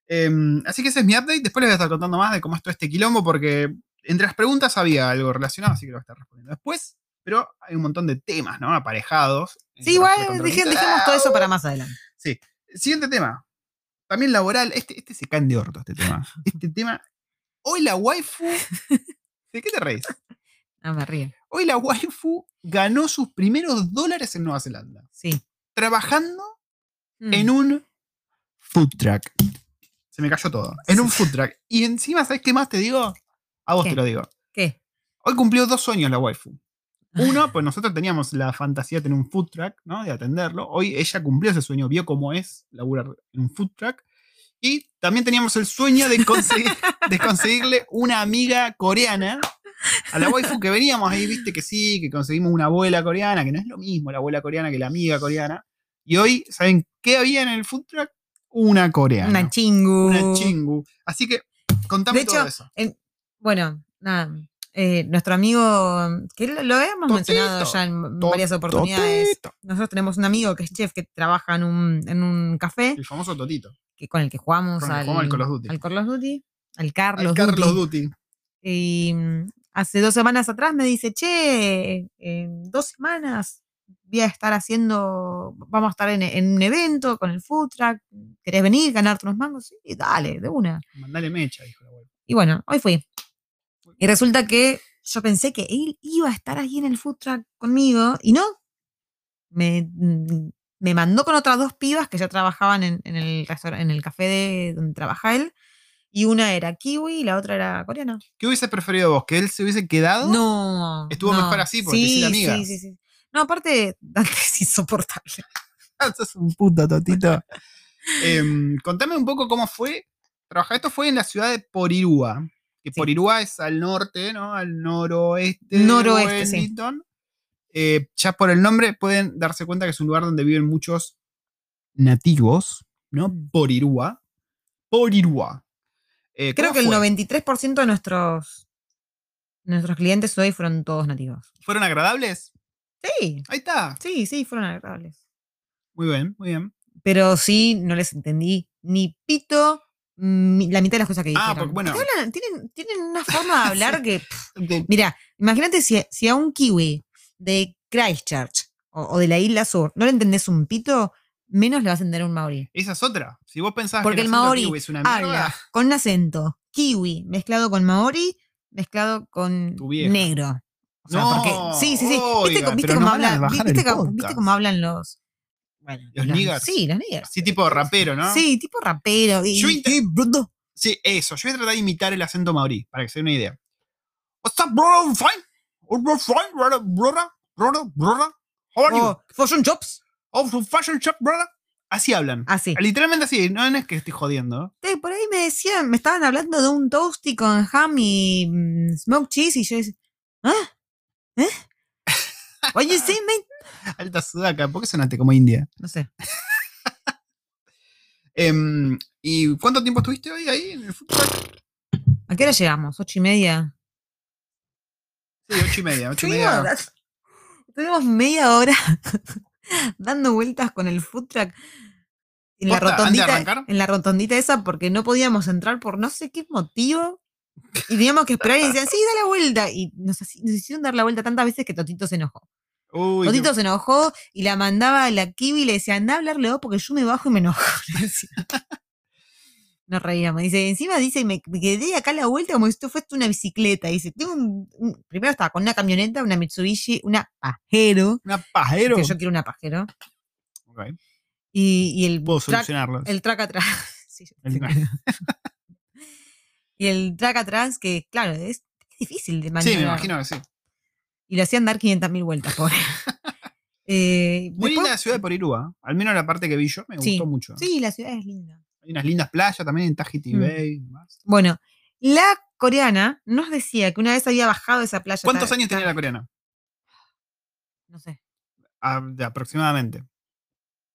Em, así que ese es mi update. Después les voy a estar contando más de cómo es todo este quilombo, porque entre las preguntas había algo relacionado, así que lo voy a estar respondiendo después. Pero hay un montón de temas, ¿no? Aparejados. Sí, igual dejemos todo eso para más adelante. Sí. Siguiente tema. También laboral. Este, este se caen de orto, este tema. Este tema. Hoy la waifu. ¿De qué te reís? No me río. Hoy la waifu ganó sus primeros dólares en Nueva Zelanda. Sí. Trabajando Mm. en un food truck. Se me cayó todo. En un food truck. Y encima, ¿sabes qué más te digo? A vos ¿Qué? te lo digo. ¿Qué? Hoy cumplió dos sueños la waifu. Uno, pues nosotros teníamos la fantasía de tener un food truck, ¿no? De atenderlo. Hoy ella cumplió ese sueño, vio cómo es laburar en un food truck. Y también teníamos el sueño de, conseguir, de conseguirle una amiga coreana a la waifu que veníamos ahí, viste que sí, que conseguimos una abuela coreana, que no es lo mismo la abuela coreana que la amiga coreana. Y hoy, ¿saben qué había en el food truck? Una coreana. Una chingu. Una chingu. Así que, contame De todo hecho, eso. en- bueno, nada. eh, nuestro amigo, que lo, lo hemos Totito. mencionado ya en varias oportunidades. Totito. Nosotros tenemos un amigo que es chef que trabaja en un, en un café El famoso Totito. que, con el que jugamos, Con el que al, jugamos al Call of Duty. al Call of Duty, al Carlos, Carlos Duty. Duty. Y mm, hace dos semanas atrás me dice, che, en dos semanas voy a estar haciendo, vamos a estar en, en un evento con el food truck, ¿querés venir, ganarte unos mangos? Sí, dale, de una. Mandale mecha, dijo la abuela. Y bueno, hoy fui. Y resulta que yo pensé que él iba a estar ahí en el food truck conmigo y no. Me, me mandó con otras dos pibas que ya trabajaban en, en el restaurante, en el café de donde trabaja él. Y una era kiwi y la otra era coreana. ¿Qué hubiese preferido vos? ¿Que él se hubiese quedado? No. Estuvo no. mejor así porque sí, la amiga. Sí, sí, sí. No, aparte, Dante es insoportable. Sos un puto totito. Em, contame un poco cómo fue trabajar. Esto fue en la ciudad de Porirúa. Que Sí. Porirúa es al norte, ¿no? Al noroeste. Noroeste, de sí. Eh, ya por el nombre pueden darse cuenta que es un lugar donde viven muchos nativos, ¿no? Mm. Porirúa. Porirúa. Eh, Creo ¿cómo que el fue? 93% de nuestros, nuestros clientes hoy fueron todos nativos. ¿Fueron agradables? Sí, Ahí está. sí, sí, fueron agradables. Muy bien, muy bien. Pero sí, no les entendí ni pito mm, la mitad de las cosas que dijeron. Ah, porque, bueno. Hablan- tienen, tienen una forma de hablar que... pff, Mira, imagínate si, si a un kiwi de Christchurch o, o de la isla sur no le entendés un pito, menos le vas a entender a un maori. Esa es otra. Si vos pensás Porque que el kiwi es una mierda, Habla con un acento kiwi mezclado con maori, mezclado con negro. O sea, No, porque. Sí, sí, sí. ¿Viste, oiga, cómo- viste hablan? ¿Viste, cómo- podcast. viste cómo hablan los. Bueno, ¿Los niggas? Sí, los niggas. Sí, tipo rapero, ¿no? Sí, tipo rapero. Y, Yo y- bruto. Sí, eso. Yo voy a tratar de imitar el acento maorí, para que se den una idea. What's up, bro? I'm fine. I'm fine, brother, brother, brother, brother. How are you? Oh, fashion jobs. Oh, fashion shop, brother. Así hablan. Así. Literalmente así. No, no es que estoy jodiendo. Sí, por ahí me decían, me estaban hablando de un toasty con ham y mm, smoked cheese y yo decía, ¿ah? ¿Eh? What you say, mate? Alta sudaca. ¿Por qué sonaste como India? No sé. Em, ¿Y cuánto tiempo estuviste hoy ahí en el truck? ¿A qué hora llegamos? ¿Ocho y media? Sí, ocho y media. Ocho y media. estuvimos media hora dando vueltas con el food truck en la, ¿Posta? ¿Antes de rotondita, arrancar? en la rotondita esa porque no podíamos entrar por no sé qué motivo. Y teníamos que esperar y decían, sí, da la vuelta. Y nos, nos hicieron dar la vuelta tantas veces que Totito se enojó. Uy, qué- Totito se enojó y la mandaba a la Kiwi y le decía, anda a hablarle vos porque yo me bajo y me enojo. Nos reíamos. Dice, encima dice, me, me quedé acá a la vuelta como si esto fuese una bicicleta. Dice, tengo un, un- primero estaba con una camioneta, una Mitsubishi, una Pajero, Una pajero. que yo quiero una Pajero, Ok, y, y el Puedo track, solucionarlo. el track atrás. Sí, El y el track atrás, que claro, es, es difícil de Sí, maniobrar. me imagino que sí. Y lo hacían dar 500.000 vueltas, pobre. Eh, Muy después- linda la ciudad de Porirúa. Al menos la parte que vi yo me Sí. gustó mucho. Sí, la ciudad es linda. Hay unas lindas playas también en Tahiti Mm. Bay. Bueno, la coreana nos decía que una vez había bajado esa playa. ¿Cuántos años tenía la coreana? No sé. Ah, de aproximadamente.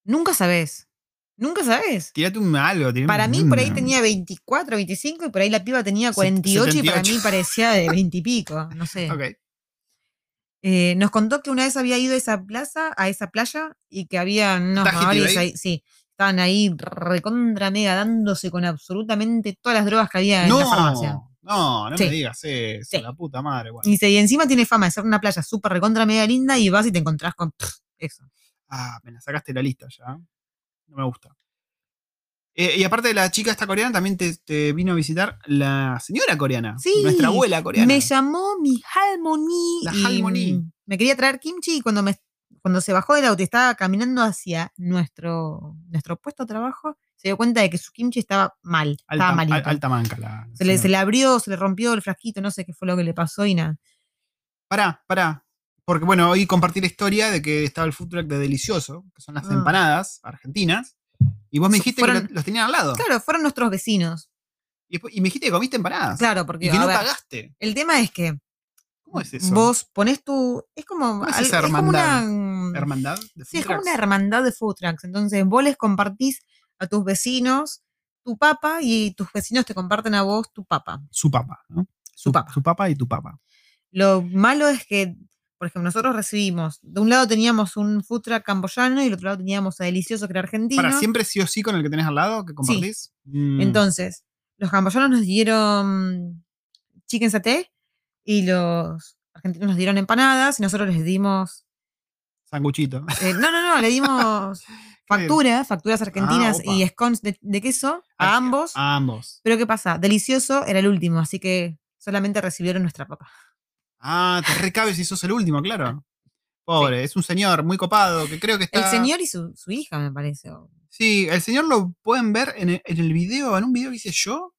Nunca sabes. Nunca sabes. Tírate un algo. tírame Para un mí por ahí tenía 24, 25 y por ahí la piba tenía Set- 48 y para 78. mí parecía de 20 y pico. No sé. Ok. Eh, nos contó que una vez había ido a esa plaza, a esa playa, y que había unos maoris ahí, sí, estaban ahí recontra mega dándose con absolutamente todas las drogas que había en la farmacia. No, no, no Sí. me digas eso. Sí. La puta madre. Bueno. Y, dice, y encima tiene fama de ser una playa súper recontra mega linda y vas y te encontrás con pff, eso. Ah, me la sacaste la lista ya. No me gusta. Eh, y aparte de la chica esta coreana, también te, te vino a visitar la señora coreana. Sí, Nuestra abuela coreana. Me llamó mi Halmoni. La Halmoni. Me quería traer kimchi y cuando, me, cuando se bajó del auto y estaba caminando hacia nuestro, nuestro puesto de trabajo, se dio cuenta de que su kimchi estaba mal. alta, estaba malito. al- alta manca la. la se, le, se le abrió, se le rompió el frasquito, no sé qué fue lo que le pasó y nada. Pará, pará. Porque bueno, hoy compartí la historia de que estaba el food truck de Delicioso, que son las Ah. empanadas argentinas. Y vos me dijiste que fueron- los tenían al lado. Claro, fueron nuestros vecinos. Y, después- y me dijiste que comiste empanadas. Claro, porque Y que no ver, pagaste. el tema es que ¿Cómo es eso? vos pones tu. Es como. ¿Cómo es al- esa como hermandad? una- ¿Hermandad? de Sí, food es como una hermandad de food trucks. Entonces, vos les compartís a tus vecinos tu papa y tus vecinos te comparten a vos tu papa. Su papá, ¿no? Su papa. Su papá y tu papá. Lo malo es que, por ejemplo, nosotros recibimos, de un lado teníamos un food truck camboyano y del otro lado teníamos a Delicioso, que era argentino. ¿Para siempre sí o sí con el que tenés al lado que compartís? Mm. Entonces, los camboyanos nos dieron chicken saté y los argentinos nos dieron empanadas y nosotros les dimos Sanguchito. Eh, no, no, no, le dimos facturas, facturas argentinas Ah, y scones de, de queso a ambos. A ambos. Pero ¿qué pasa? Delicioso era el último, así que solamente recibieron nuestra papa. Ah, te recabes si sos el último, claro. Pobre, es un señor muy copado que creo que está. El señor y su, su hija, me parece. Sí, el señor lo pueden ver en el, en el video, en un video que hice yo,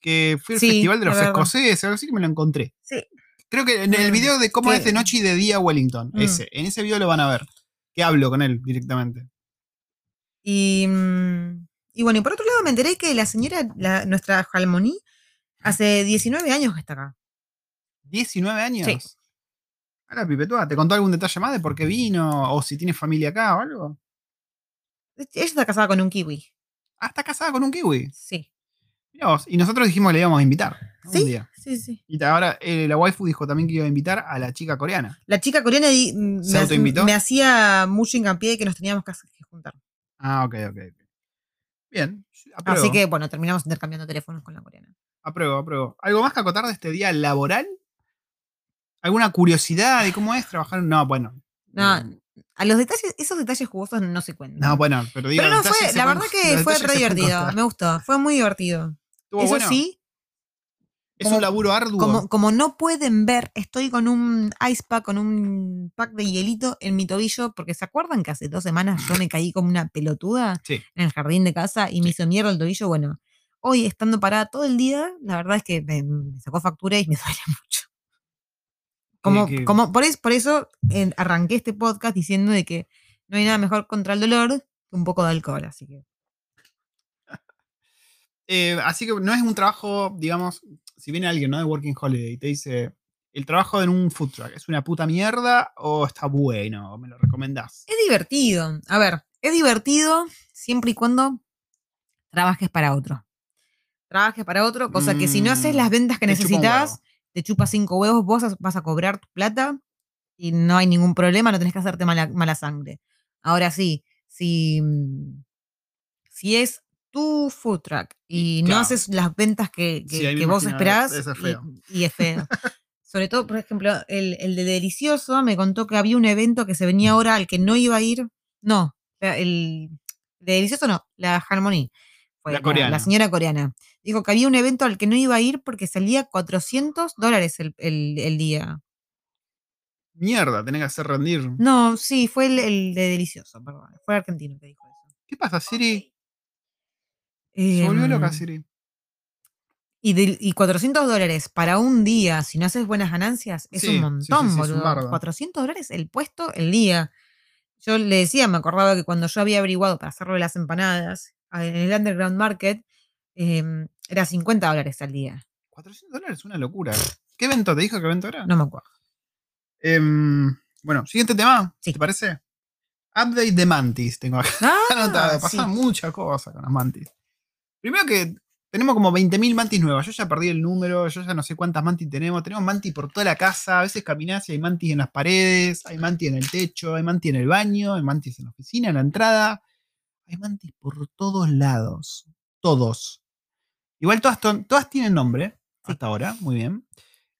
que fue el Sí, Festival de los. Escoceses, algo así que me lo encontré. Sí. Creo que en el video de cómo que- es de noche y de día Wellington, Mm. ese, en ese video lo van a ver. Que hablo con él directamente. Y, mm, y bueno, y por otro lado me enteré que la señora, la- nuestra Jalmoní, hace 19 años que está acá. 19 años. Sí. Ahora, Pipetúa, ¿te contó algún detalle más de por qué vino? ¿O si tiene familia acá o algo? Ella está casada con un kiwi. Ah, está casada con un kiwi. Sí. Mirá vos, Y nosotros dijimos que le íbamos a invitar. ¿no? Un ¿Sí? día. Sí, sí. Y ahora eh, la waifu dijo también que iba a invitar a la chica coreana. La chica coreana di- mm, ¿Se me, autoinvitó? me hacía mucho hincapié de que nos teníamos que que juntar. Ah, ok, ok. ok. Bien. Apruebo, Así que, bueno, terminamos intercambiando teléfonos con la coreana. Apruebo, apruebo. ¿Algo más que acotar de este día laboral? ¿Alguna curiosidad de cómo es trabajar? No, bueno. No, eh, a los detalles, esos detalles jugosos no se cuentan. no, bueno, pero digo. Pero no fue, la verdad que fue re divertido. Me gustó, fue muy divertido. ¿Estuvo Eso bueno? sí, Es Como- un laburo arduo. Como, como no pueden ver, estoy con un ice pack, con un pack de hielito en mi tobillo, porque ¿se acuerdan que hace dos semanas yo me caí como una pelotuda Sí. en el jardín de casa y me hizo mierda el tobillo? Bueno, hoy estando parada todo el día, la verdad es que me, me sacó factura y me duele mucho. Como, que- como por, es- por eso eh, arranqué este podcast diciendo de que no hay nada mejor contra el dolor que un poco de alcohol, así que Eh, así que no es un trabajo, digamos, si viene alguien ¿no? de Working Holiday y te dice, el trabajo en un food truck es una puta mierda o está bueno, me lo recomendás. Es divertido. A ver, es divertido siempre y cuando trabajes para otro. Trabajes para otro, cosa que si no haces Mm, las ventas que necesitas. Te chupa cinco huevos, vos as- vas a cobrar tu plata y no hay ningún problema, no tenés que hacerte mala, mala sangre. Ahora sí, si, mm, si es tu food truck y no haces las ventas que, que- Sí, vos esperás, es y- feo. Y, es feo. Sobre todo, por ejemplo, el, el de Delicioso me contó que había un evento que se venía ahora al que no iba a ir. No, la- el de Delicioso no, la Harmony. Fue La coreana. señora coreana. Dijo que había un evento al que no iba a ir porque salía 400 dólares el, el- el día. Mierda, tenés que hacer rendir. No, sí, fue el, el de Delicioso, perdón. Fue argentino que dijo eso. ¿Qué pasa, Siri? Se volvió Em, loca, Siri. Y, de- y 400 dólares para un día, si no haces buenas ganancias, es Sí, un montón, sí, sí, es un boludo. bardo. 400 dólares el puesto el día. Yo le decía, me acordaba que cuando yo había averiguado para hacerlo de las empanadas a- en el Underground Market, em, era 50 dólares al día. 400 dólares es una locura. ¿Qué evento te dijo qué evento era? No me acuerdo. Em, bueno, siguiente tema, Sí. ¿te parece? Update de Mantis tengo acá anotado. Ah, sí. Pasaron muchas cosas con las Mantis. Primero que tenemos como 20.000 Mantis nuevas. Yo ya perdí el número, yo ya no sé cuántas Mantis tenemos. Tenemos Mantis por toda la casa. A veces caminás y hay Mantis en las paredes, hay Mantis en el techo, hay Mantis en el baño, hay Mantis en la oficina, en la entrada. Hay Mantis por todos lados. Todos. Igual todas, todas tienen nombre Sí. hasta ahora, muy bien.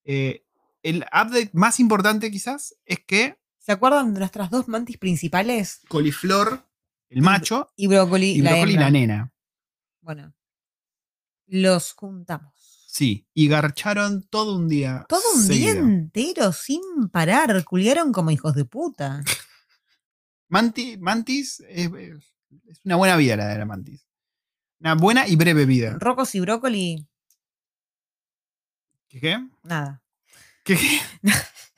Eh, el update más importante quizás es que ¿Se acuerdan de nuestras dos mantis principales? coliflor, el macho, Y brócoli, y la brócoli, hembra. la nena. Bueno, los juntamos. Sí, y garcharon todo un día. Todo un día entero sin parar. Culiaron como hijos de puta. Manti- mantis es, es una buena vida la de la mantis. Una buena y breve vida. Rocos y brócoli, ¿Qué? ¿Qué? nada. ¿Qué? qué?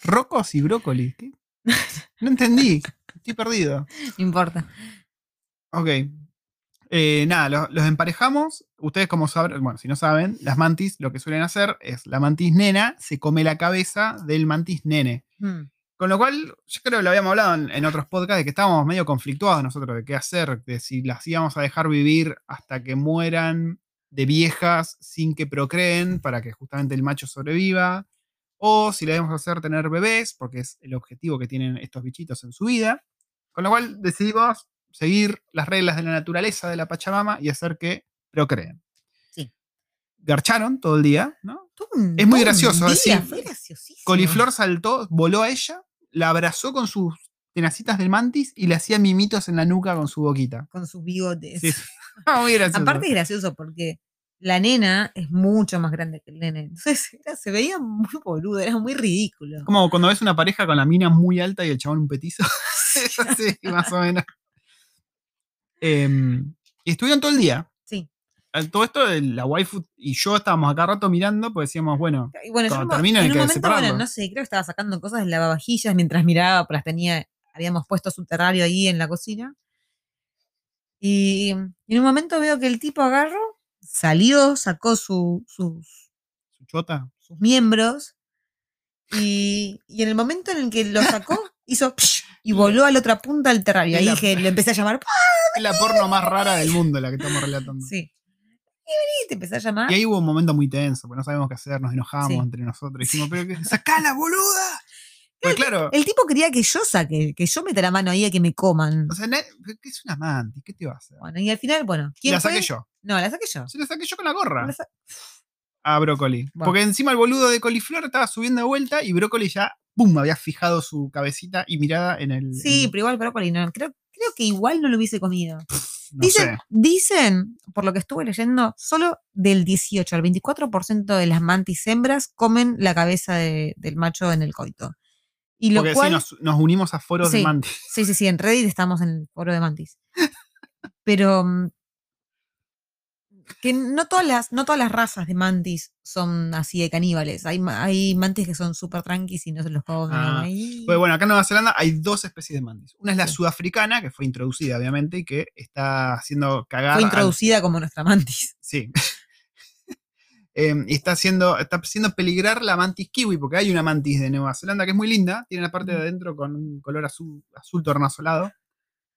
¿Rocos y brócoli? ¿Qué? No entendí. Estoy perdido. No importa. Ok. Eh, nada, lo- los emparejamos. Ustedes, como saben, bueno, si no saben, las mantis lo que suelen hacer es la mantis nena se come la cabeza del mantis nene. Hmm. Con lo cual, yo creo que lo habíamos hablado en, en otros podcasts, de que estábamos medio conflictuados nosotros de qué hacer, de si las íbamos a dejar vivir hasta que mueran de viejas sin que procreen para que justamente el macho sobreviva, o si le debemos hacer tener bebés, porque es el objetivo que tienen estos bichitos en su vida. Con lo cual decidimos seguir las reglas de la naturaleza de la Pachamama y hacer que procreen. Sí. Garcharon todo el día, ¿no? Es muy gracioso día, decir, Fue. Coliflor saltó, voló a ella, la abrazó con sus tenacitas del mantis y le hacía mimitos en la nuca con su boquita. Con sus bigotes. Sí, sí. Muy gracioso. Aparte es gracioso porque la nena es mucho más grande que el nene. Entonces era- se veía muy boludo, era muy ridículo. Como cuando ves una pareja con la mina muy alta y el chabón un petizo. Así, más o menos. Y estuvieron todo el día. Todo esto, la waifu y yo estábamos acá rato mirando, pues decíamos, bueno, Y bueno, Cuando termine en hay un que momento, bueno, no sé, creo que estaba sacando cosas del lavavajillas mientras miraba, pues las tenía, habíamos puesto su terrario ahí en la cocina. Y, en un momento veo que el tipo agarró, salió, sacó su- sus, su chota. sus miembros y, y en el momento en el que lo sacó, hizo psh, y voló a la otra punta del terrario. Ahí dije, le empecé a llamar, Es la porno más rara del mundo la que estamos relatando. sí. Y vení, te empecé a llamar. Y ahí hubo un momento muy tenso, porque no sabíamos qué hacer, nos enojamos Sí. entre nosotros. Dijimos, pero que, ¡sacala, boluda! Pues claro, El tipo quería que yo saque, que yo meta la mano ahí a que me coman. o sea, ¿qué es una mantis? ¿Qué te va a hacer? Bueno, y al final, bueno, ¿quién la saqué fue? yo. No, la saqué yo. Se la saqué yo con la gorra La a Brócoli. Bueno. Porque encima el boludo de coliflor estaba subiendo de vuelta y Brócoli ya, ¡pum! había fijado su cabecita y mirada en el. Sí, en- pero igual brócoli no. Creo, creo que igual no lo hubiese comido. No Dicen, sé. dicen, por lo que estuve leyendo, solo del 18 al 24% de las mantis hembras comen la cabeza de- del macho en el coito. Y lo Porque cual, sí, nos, nos unimos a foros de mantis. sí, sí, sí, en Reddit estamos en el foro de mantis. Pero mm, que no todas las, no todas las razas de mantis son así de caníbales. Hay, hay mantis que son súper tranquis y no se los comen. Ah, ahí. Pues bueno, acá en Nueva Zelanda hay dos especies de mantis. Una es la Sí. sudafricana, que fue introducida, obviamente, y que está haciendo cagar. Fue al- introducida como nuestra mantis. Sí. Em, y está haciendo, está haciendo peligrar la mantis kiwi, porque hay una mantis de Nueva Zelanda que es muy linda, tiene la parte de adentro con un color azul, azul tornasolado.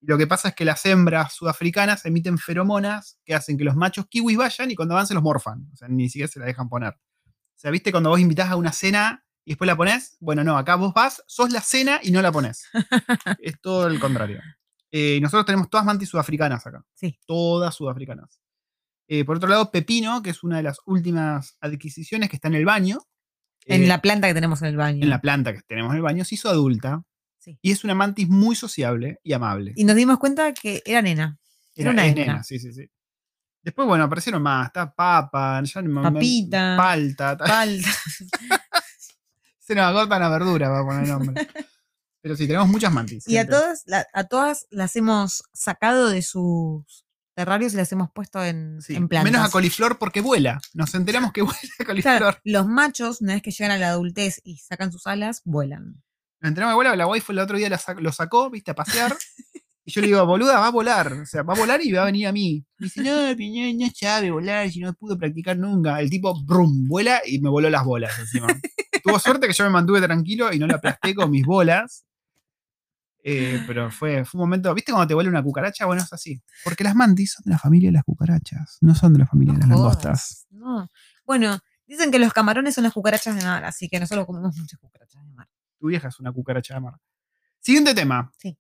Lo que pasa es que las hembras sudafricanas emiten feromonas que hacen que los machos kiwis vayan y cuando van se los morfan. O sea, ni siquiera se la dejan poner. O sea, ¿viste cuando vos invitás a una cena y después la ponés? Bueno, no, acá vos vas, sos la cena y no la ponés. es todo el contrario. Eh, nosotros tenemos todas mantis sudafricanas acá. Sí. Todas sudafricanas. Eh, por otro lado, Pepino, que es una de las últimas adquisiciones que está en el baño. En eh, la planta que tenemos en el baño. en la planta que tenemos en el baño, se hizo adulta. Sí. Y es una mantis muy sociable y amable. Y nos dimos cuenta que era nena. Era una es hembra. sí, sí, sí. Después, bueno, aparecieron más. Está papa, ya no me- Papita. palta. ta- Falta. Se nos agota la verdura, va a poner el nombre. Pero sí, tenemos muchas mantis. Y a todas, la- a todas las hemos sacado de sus terrarios y las hemos puesto en, Sí, en plantas. Menos a coliflor porque vuela. Nos enteramos que vuela coliflor. Claro, los machos, una vez que llegan a la adultez y sacan sus alas, vuelan. Nos enteramos que vuela, la waifu el otro día lo sacó, viste, a pasear. Y yo le digo, boluda, va a volar. O sea, va a volar y va a venir a mí. Me dice, no, Piñón, no sabe volar, si no pudo practicar nunca. El tipo, brum, vuela y me voló las bolas encima. Tuvo suerte que yo me mantuve tranquilo y no la aplasté con mis bolas. Eh, pero fue, fue un momento, ¿viste cuando te vuela una cucaracha? Bueno, es así. Porque las mantis son de la familia de las cucarachas, no son de la familia de las No langostas. jodas, No. Bueno, dicen que los camarones son las cucarachas de mar, así que nosotros comemos muchas cucarachas de mar. Tu vieja es una cucaracha de mar. Siguiente tema. Sí.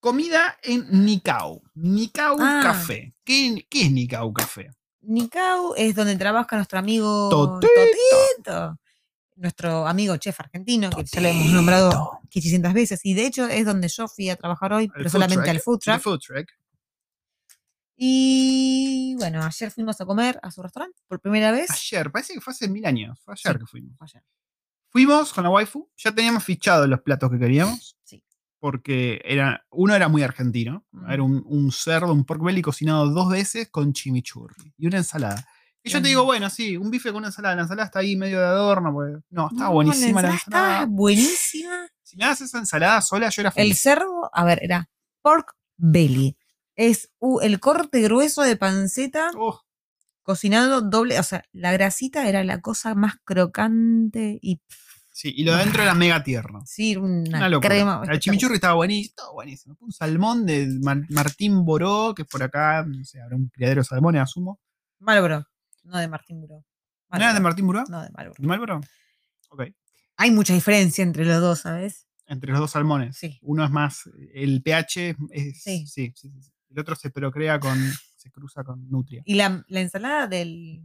Comida en Nicao. Nicao Ah. Café. ¿Qué, qué es Nicao Café? Nicao es donde trabaja nuestro amigo Totito. Totito, nuestro amigo chef argentino, que ya lo hemos nombrado 500 veces. Y de hecho es donde yo fui a trabajar hoy, pero solamente al food truck. food truck. Y bueno, ayer fuimos a comer a su restaurante por primera vez. Ayer, parece que fue hace mil años. Fue ayer Sí. que fuimos. Ayer. Fuimos con la waifu. Ya teníamos fichados los platos que queríamos. Sí. Porque era, uno era muy argentino. Mm. Era un, un cerdo, un pork belly cocinado dos veces con chimichurri. Y una ensalada. Y yo te digo, bueno, sí, un bife con una ensalada. La ensalada está ahí medio de adorno. pues, no, estaba No, buenísima la ensalada ensalada. Estaba buenísima. Si me das esa ensalada sola, yo era El feliz. cerdo, a ver, era pork belly. Es uh, el corte grueso de panceta Oh, cocinado doble. O sea, la grasita era la cosa más crocante y sí, y lo de adentro era mega tierno. sí, una, Una locura. crema. el chimichurri estaba buenísimo, buenísimo. Un salmón de Mar- Martín Boró, que es por acá, no sé, habrá un criadero de salmones, asumo. Malboro, no de Martín Buró. ¿No era de Martín Boró? No, de Malboro. ¿De Marlboro? Ok. Hay mucha diferencia entre los dos, ¿sabes? Entre los dos salmones. Sí. Uno es más, el pH es. Sí. Sí, sí, sí, sí. El otro se procrea con. Se cruza con nutria. Y la, la ensalada del,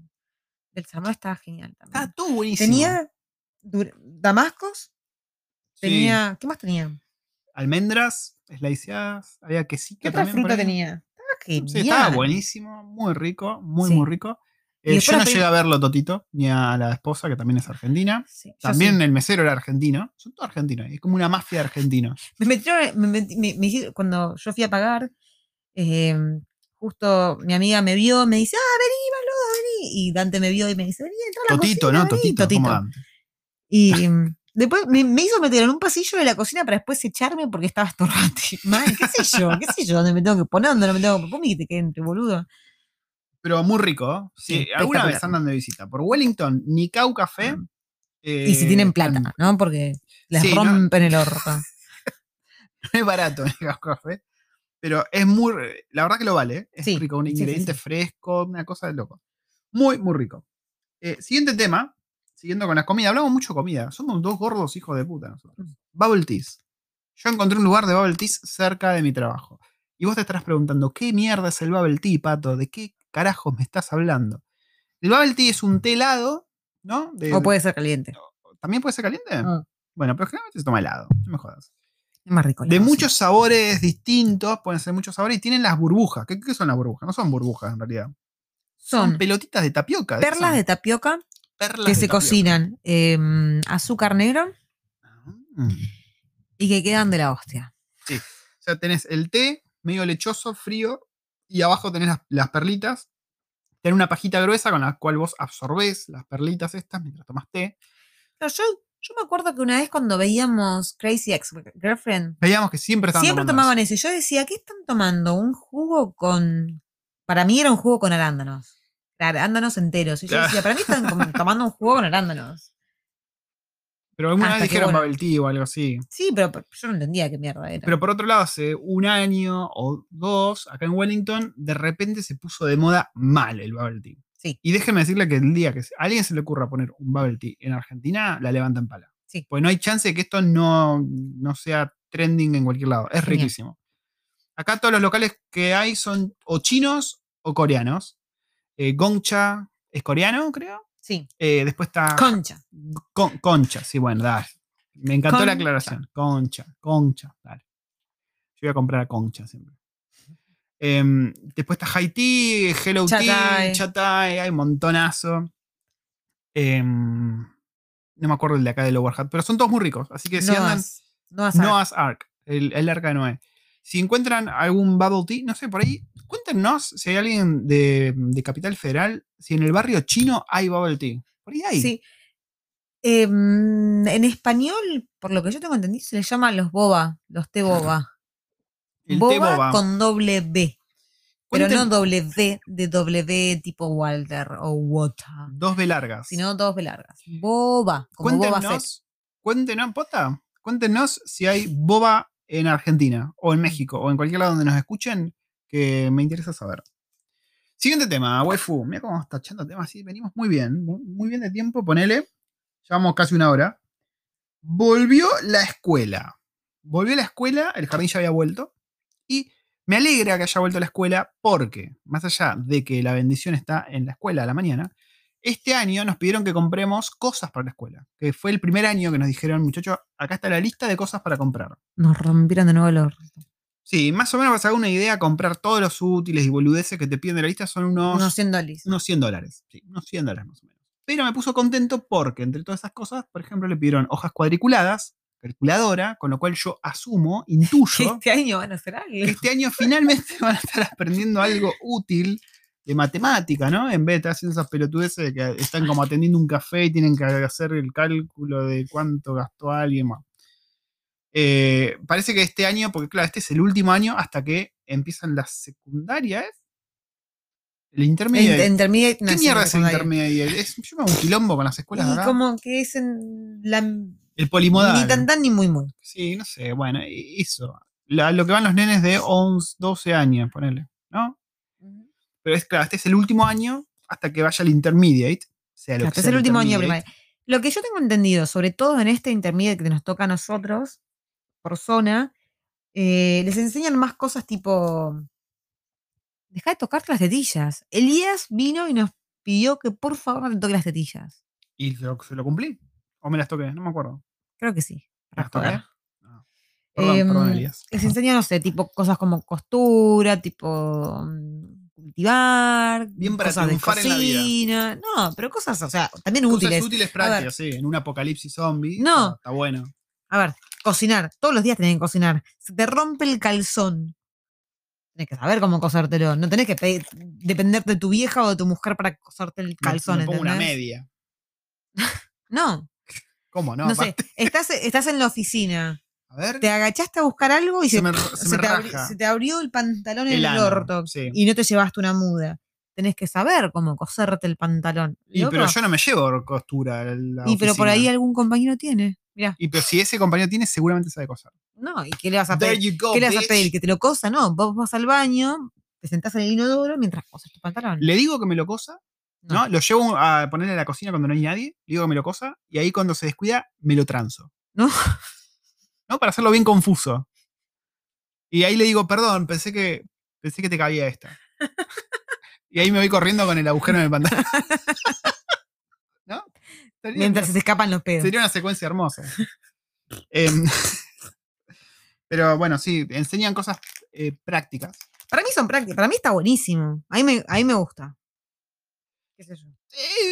del salmón estaba genial también. Está todo buenísimo. tenía damascos, Sí. tenía. ¿Qué más tenía? almendras, sliceadas, había quesito. ¿Qué otra fruta tenía? Estaba genial. Sí, estaba buenísimo, muy rico, muy, Sí. muy rico. Eh, yo no llegué a verlo, Totito, ni a la esposa, que también es argentina. Sí, También sí. el mesero era argentino. Son todos argentinos. Es como una mafia de argentinos. Me metieron, me me- cuando yo fui a pagar, eh, justo mi amiga me vio, me dice, ah, vení, boludo, vení. Y Dante me vio y me dice, vení, entra a la Totito, cocina, ¿no? vení". Totito. Totito. Dante. Y mm, después me, me hizo meter en un pasillo de la cocina para después echarme porque estaba estorbante. Man, qué sé yo, qué sé yo, dónde me tengo que poner, dónde no me tengo que poner. Que entre, boludo. Pero muy rico. ¿eh? Sí, Sí, alguna vez andan de visita. Por Wellington, Nicau Café. Mm. y si tienen eh, plata, en- ¿no? Porque les Sí, ¿no? rompen el orto. No es barato Nicau Café. Pero es muy. La verdad que lo vale. ¿eh? Es Sí, rico. Un sí, ingrediente sí. fresco, una cosa de loco. Muy, muy rico. Eh, siguiente tema. Siguiendo con la comida. Hablamos mucho de comida. Somos dos gordos hijos de puta nosotros. Mm. Bubble Teas. Yo encontré un lugar de Bubble Teas cerca de mi trabajo. Y vos te estarás preguntando, ¿qué mierda es el Bubble Tea, pato? ¿De qué carajos me estás hablando? El Bubble Tea es un té helado, ¿no? De- O puede ser caliente. ¿También puede ser caliente? Mm. Bueno, pero generalmente se toma helado. No me jodas. Más rico. De muchos sabores distintos, pueden ser muchos sabores, y tienen las burbujas. ¿Qué, qué son las burbujas? No son burbujas en realidad. Son, Son pelotitas de tapioca. perlas de tapioca perlas que de se tapioca. cocinan em, azúcar negro Mm. y que quedan de la hostia. O sea, tenés el té medio lechoso, frío, y abajo tenés las, las perlitas. Tenés una pajita gruesa con la cual vos absorbés las perlitas estas mientras tomás té. Yo, yo me acuerdo que una vez cuando veíamos Crazy Ex Girlfriend, Veíamos que siempre estaban siempre tomando tomaban eso. yo decía, ¿qué están tomando? Un jugo con. Para mí era un jugo con arándanos. Arándanos enteros. Y yo decía, para mí están tomando un jugo con arándanos. Pero alguna Hasta vez dijeron bueno. bubble tea o algo así. Sí, pero pero yo no entendía qué mierda era. Pero por otro lado, hace un año o dos, acá en Wellington, de repente se puso de moda mal el bubble tea. Sí. Y déjenme decirle que el día que a alguien se le ocurra poner un bubble tea en Argentina, la levantan pala. Sí. Pues no hay chance de que esto no, no sea trending en cualquier lado. Es Genial. riquísimo. Acá todos los locales que hay son o chinos o coreanos. Eh, Gongcha es coreano, creo. sí. Eh, después está Concha. Con- concha, sí, bueno, dale. Me encantó la aclaración. Concha, concha, dale. Yo voy a comprar a concha siempre. Em, después está Haití, Hello Tea, Chatay. Chatay, hay un montonazo. Em, no me acuerdo el de acá de Lower Hat, pero son todos muy ricos. Así que si andan. Noah's- Noah's Ark. Noah's Ark, el, el arca de Noé. Si encuentran algún bubble tea, no sé, por ahí, cuéntenos si hay alguien de, de Capital Federal, si en el barrio chino hay bubble tea. Por ahí hay. Sí. Em, en español, por lo que yo tengo entendido, se les llama los boba, los té boba. El boba, boba. con doble B. Pero no doble V de W tipo Walter o Water, Dos B largas. sino dos B largas. Boba, como Boba Fett. Cuéntenos, cuéntenos, pota, cuéntenos si hay boba en Argentina o en México o en cualquier lado donde nos escuchen, que me interesa saber. Siguiente tema, waifu. Mira cómo está echando temas así. Venimos muy bien, muy, muy bien de tiempo, ponele. Llevamos casi una hora. Volvió la escuela. Volvió la escuela, el jardín ya había vuelto. Y me alegra que haya vuelto a la escuela porque, más allá de que la bendición está en la escuela a la mañana, este año nos pidieron que compremos cosas para la escuela. Que fue el primer año que nos dijeron, muchachos, acá está la lista de cosas para comprar. Nos rompieron de nuevo el orto. Sí, más o menos para hacer una idea, comprar todos los útiles y boludeces que te piden de la lista son unos, Unos 100 dolis. unos 100 dólares. Sí, unos 100 dólares más o menos. Pero me puso contento porque entre todas esas cosas, por ejemplo, le pidieron hojas cuadriculadas, calculadora, con lo cual yo asumo, Que intuyo, este año van a hacer algo. que este año finalmente van a estar aprendiendo algo útil de matemática, ¿no? En vez de estar haciendo esas pelotudeces de que están como atendiendo un café y tienen que hacer el cálculo de cuánto gastó alguien más. Eh, parece que este año, porque claro, este es el último año hasta que empiezan la secundaria, ¿es? El intermedio. ¿Qué mierda es el intermedio? Es, yo me hago un quilombo con las escuelas, Y ¿verdad? como que es en la. El polimodal. Ni tan tan ni muy muy. Sí, no sé, bueno, eso. La- lo que van los nenes de 11, 12 años, ponele, ¿no? Pero es claro, este es el último año hasta que vaya al intermediate. Sea lo que este es el último año intermediate. primaria. Lo que yo tengo entendido, sobre todo en este intermedio que nos toca a nosotros, por zona, eh, les enseñan más cosas tipo. Deja de tocarte las tetillas. Elías vino y nos pidió que por favor no te toque las tetillas. ¿Y se lo, se lo cumplí? ¿O me las toqué? No me acuerdo. Creo que sí. ¿Me joder. No. Perdón, perdón, Elías. Les enseña, no sé, tipo cosas como costura, tipo mm, cultivar, Bien para cosas de triunfar en la vida. cocina. No, pero cosas, o sea, también Cosas útiles. útiles prácticas, sí. En un apocalipsis zombie. No. Está, bueno. A ver, cocinar. Todos los días tenés que cocinar. Se te rompe el calzón. Tenés que saber cómo cosértelo. No tenés que pedir- depender de tu vieja o de tu mujer para coserte el Me- calzón. me pongo una media. No, ¿Cómo no? no, sé. Estás, estás en la oficina. A ver. Te agachaste a buscar algo y Se se, me- se se me te, abri- abrió el pantalón en El orto sí. y no te llevaste una muda. Tenés que saber cómo coserte el pantalón. Y, Loco. pero yo no me llevo costura. la Y pero por ahí algún compañero tiene. Mirá. Y pero si ese compañero tiene, seguramente sabe coser. No, ¿y qué le vas a pedir? go, ¿Qué le vas a pedir? ¿Que te lo cosa? No, vos vas al baño, te sentás en el inodoro mientras cosas tu pantalón. Le digo que me lo cosa, No. Lo llevo a ponerle a la cocina cuando no hay nadie, le digo que me lo cosa, y ahí cuando se descuida, me lo transo. No. ¿No? Para hacerlo bien confuso. Y ahí le digo, perdón, pensé que, pensé que te cabía esta. y ahí me voy corriendo con el agujero en el pantalón. ¿No? Sería Mientras una- se te escapan los pedos. Sería una secuencia hermosa. Em, Pero bueno, sí, enseñan cosas eh, prácticas. Para mí son prácticas. Para mí está buenísimo. A mí me, a mí me gusta. ¿Qué?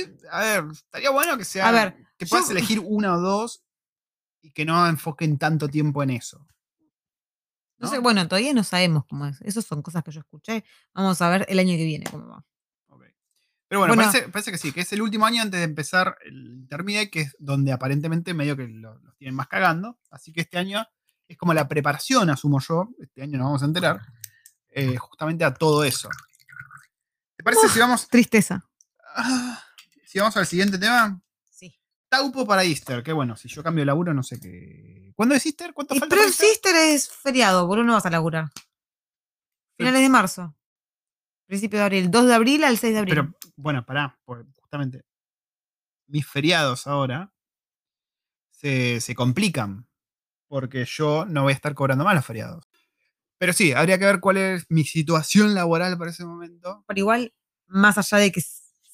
Eh, a ver, estaría bueno que sea. A ver, que puedas yo- elegir una o dos y que no enfoquen tanto tiempo en eso. No ¿no? sé, bueno, todavía no sabemos cómo es. Esas son cosas que yo escuché. Vamos a ver el año que viene cómo va. Pero bueno, Bueno. parece, parece que sí, que es el último año antes de empezar el intermediate, que es donde aparentemente medio que lo- los tienen más cagando. Así que este año es como la preparación, asumo yo. Este año nos vamos a enterar. eh, justamente a todo eso. ¿Te parece si vamos, Tristeza. Si vamos al siguiente tema? Sí. Taupo para Easter. Que bueno, si yo cambio de laburo, no sé qué. ¿Cuándo es Easter? ¿Cuánto Y falta? pero el Easter? Sister es feriado, vos no vas a laburar. Finales de marzo. Principio de abril. 2 de abril al 6 de abril. Pero bueno, pará, justamente mis feriados ahora se, se complican porque yo no voy a estar cobrando más los feriados. Pero sí, habría que ver cuál es mi situación laboral para ese momento. Pero igual, más allá de que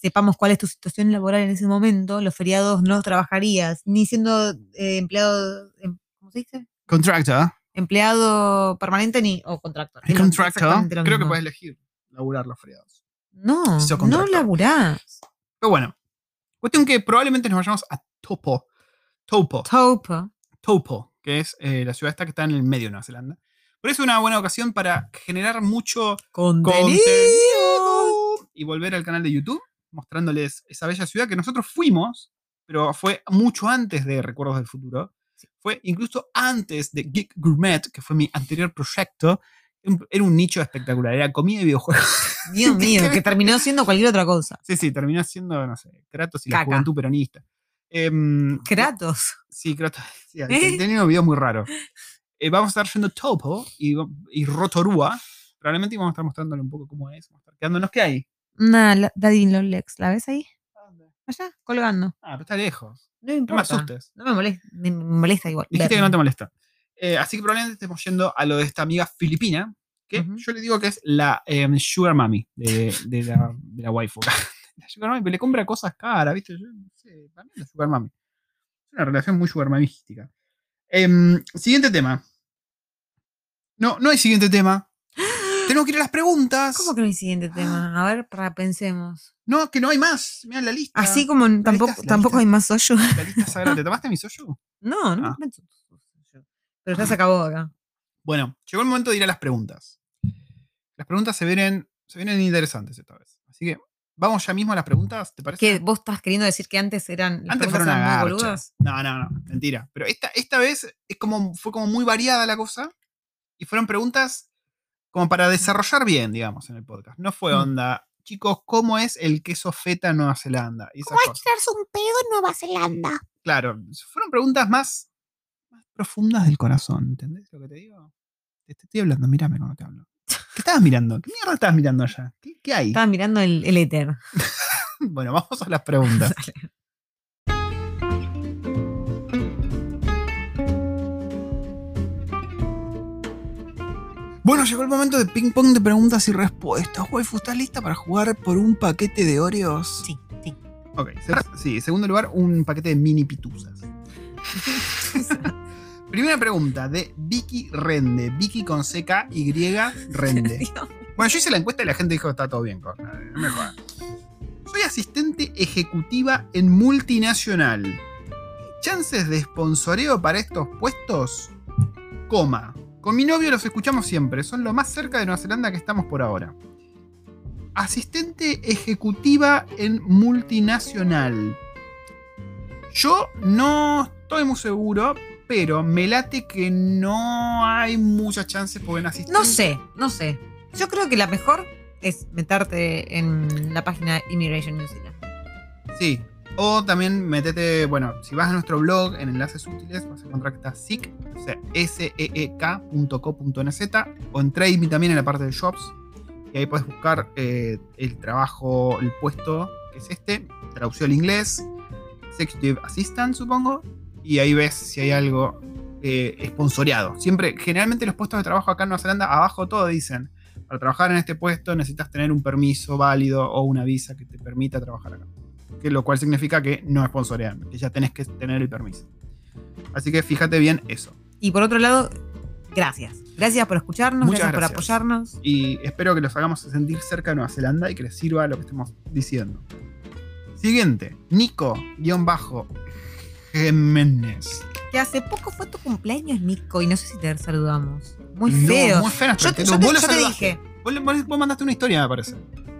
sepamos cuál es tu situación laboral en ese momento, los feriados no trabajarías, ni siendo eh, empleado, em- ¿cómo se dice? Contractor. Empleado permanente ni o contractor. Contractor. Creo que puedes elegir laburar los feriados. No, no laburás. Pero bueno, cuestión que probablemente nos vayamos a Topo. Topo. Topo. Taupo, que es eh, la ciudad esta que está en el medio de Nueva Zelanda. Por eso es una buena ocasión para generar mucho Contenido. contenido y volver al canal de YouTube mostrándoles esa bella ciudad que nosotros fuimos, pero fue mucho antes de Recuerdos del Futuro. Fue incluso antes de Geek Gourmet, que fue mi anterior proyecto. Un- Era un nicho espectacular, era comida y videojuegos. Dios mío, que terminó siendo cualquier otra cosa. Sí, sí, terminó siendo, no sé, Kratos y la Caca. juventud peronista. Em, Kratos. Sí, Kratos. Sí, tenía unos videos muy raros. Eh, vamos a estar yendo Topo y, y Rotorua. Probablemente vamos a estar mostrándole un poco cómo es. Vamos a estar quedándonos. ¿Qué hay? Una Daddy Lex, ¿la ves ahí? Allá, colgando. Ah, pero está lejos. No me No me asustes. No me molesta, me molesta igual. Dijiste que no te molesta. Eh, así que probablemente estemos yendo a lo de esta amiga filipina, que yo le digo que es la em, Sugar Mami de, de la, de la waifu. la Sugar Mami, pero le compra cosas caras, ¿viste? Yo, no sé, para mí es la Sugar Mami. Es una relación muy Sugar Mamística. Em, siguiente tema. No, no hay siguiente tema. Tenemos que ir a las preguntas. ¿Cómo que no hay siguiente tema? A ver, para pensemos. No, que no hay más. Mira la lista. Así como tampoco, tampoco lista- hay más soyo. La lista sagrada. ¿Te tomaste mi soyu? No, no Ah. me soyo. Pero ya se acabó acá. Bueno, llegó el momento de ir a las preguntas. Las preguntas se vienen, se vienen interesantes esta vez. Así que vamos ya mismo a las preguntas, ¿te parece? ¿Qué, ¿Vos estás queriendo decir que antes eran las Antes fueron una eran muy garcha. boludas? No, no, no, mentira. Pero esta, esta vez es como, fue como muy variada la cosa. Y fueron preguntas como para desarrollar bien, digamos, en el podcast. No fue Mm. onda, chicos, ¿cómo es el queso feta en Nueva Zelanda? Y ¿Cómo es tirarse un pedo en Nueva Zelanda? Claro, fueron preguntas más, más profundas del corazón, ¿entendés lo que te digo? Te, estoy hablando, mírame cuando te hablo. ¿Qué estabas mirando? ¿Qué mierda estabas mirando allá? ¿Qué, qué hay? Estaba mirando el, el éter. Bueno, vamos a las preguntas. Bueno, llegó el momento de ping pong de preguntas y respuestas. Waifu, ¿estás lista para jugar por un paquete de Oreos? Sí, sí. Ok, sí, en segundo lugar, un paquete de mini pituzas. Primera pregunta de Vicky Rende. Vicky con CK Y Rende. Bueno, yo hice la encuesta y la gente dijo está todo bien, no me jodas. Soy asistente ejecutiva en multinacional. ¿Hay ¿Chances de sponsoreo para estos puestos? Coma. Con mi novio los escuchamos siempre, son lo más cerca de Nueva Zelanda que estamos por ahora. Asistente ejecutiva en multinacional. Yo no estoy muy seguro, pero me late que no hay muchas chances porque en asistente. No sé, no sé. Yo creo que la mejor es meterte en la página Immigration New Zealand. Sí. O también metete, bueno, si vas a nuestro blog en enlaces útiles, vas a encontrar que está SEEK, o sea, seek.co.nz, o en Trade también en la parte de Shops. Y ahí puedes buscar eh, el trabajo, el puesto que es este, traducción al inglés, Executive Assistant, supongo. Y ahí ves si hay algo eh, esponsoreado. Siempre, generalmente los puestos de trabajo acá en Nueva Zelanda, abajo todo dicen, para trabajar en este puesto necesitas tener un permiso válido o una visa que te permita trabajar acá. Que lo cual significa que no sponsorean, que ya tenés que tener el permiso. Así que fíjate bien eso. Y por otro lado, Gracias. Gracias por escucharnos, Muchas gracias, por gracias. apoyarnos. Y espero que los hagamos sentir cerca de Nueva Zelanda y que les sirva lo que estemos diciendo. Siguiente, Nico-Jiménez. Que hace poco fue tu cumpleaños, Nico, y no sé si te saludamos. Muy No, feo. muy nuestra yo te, yo Vos dije, vos- vos mandaste una historia, me parece.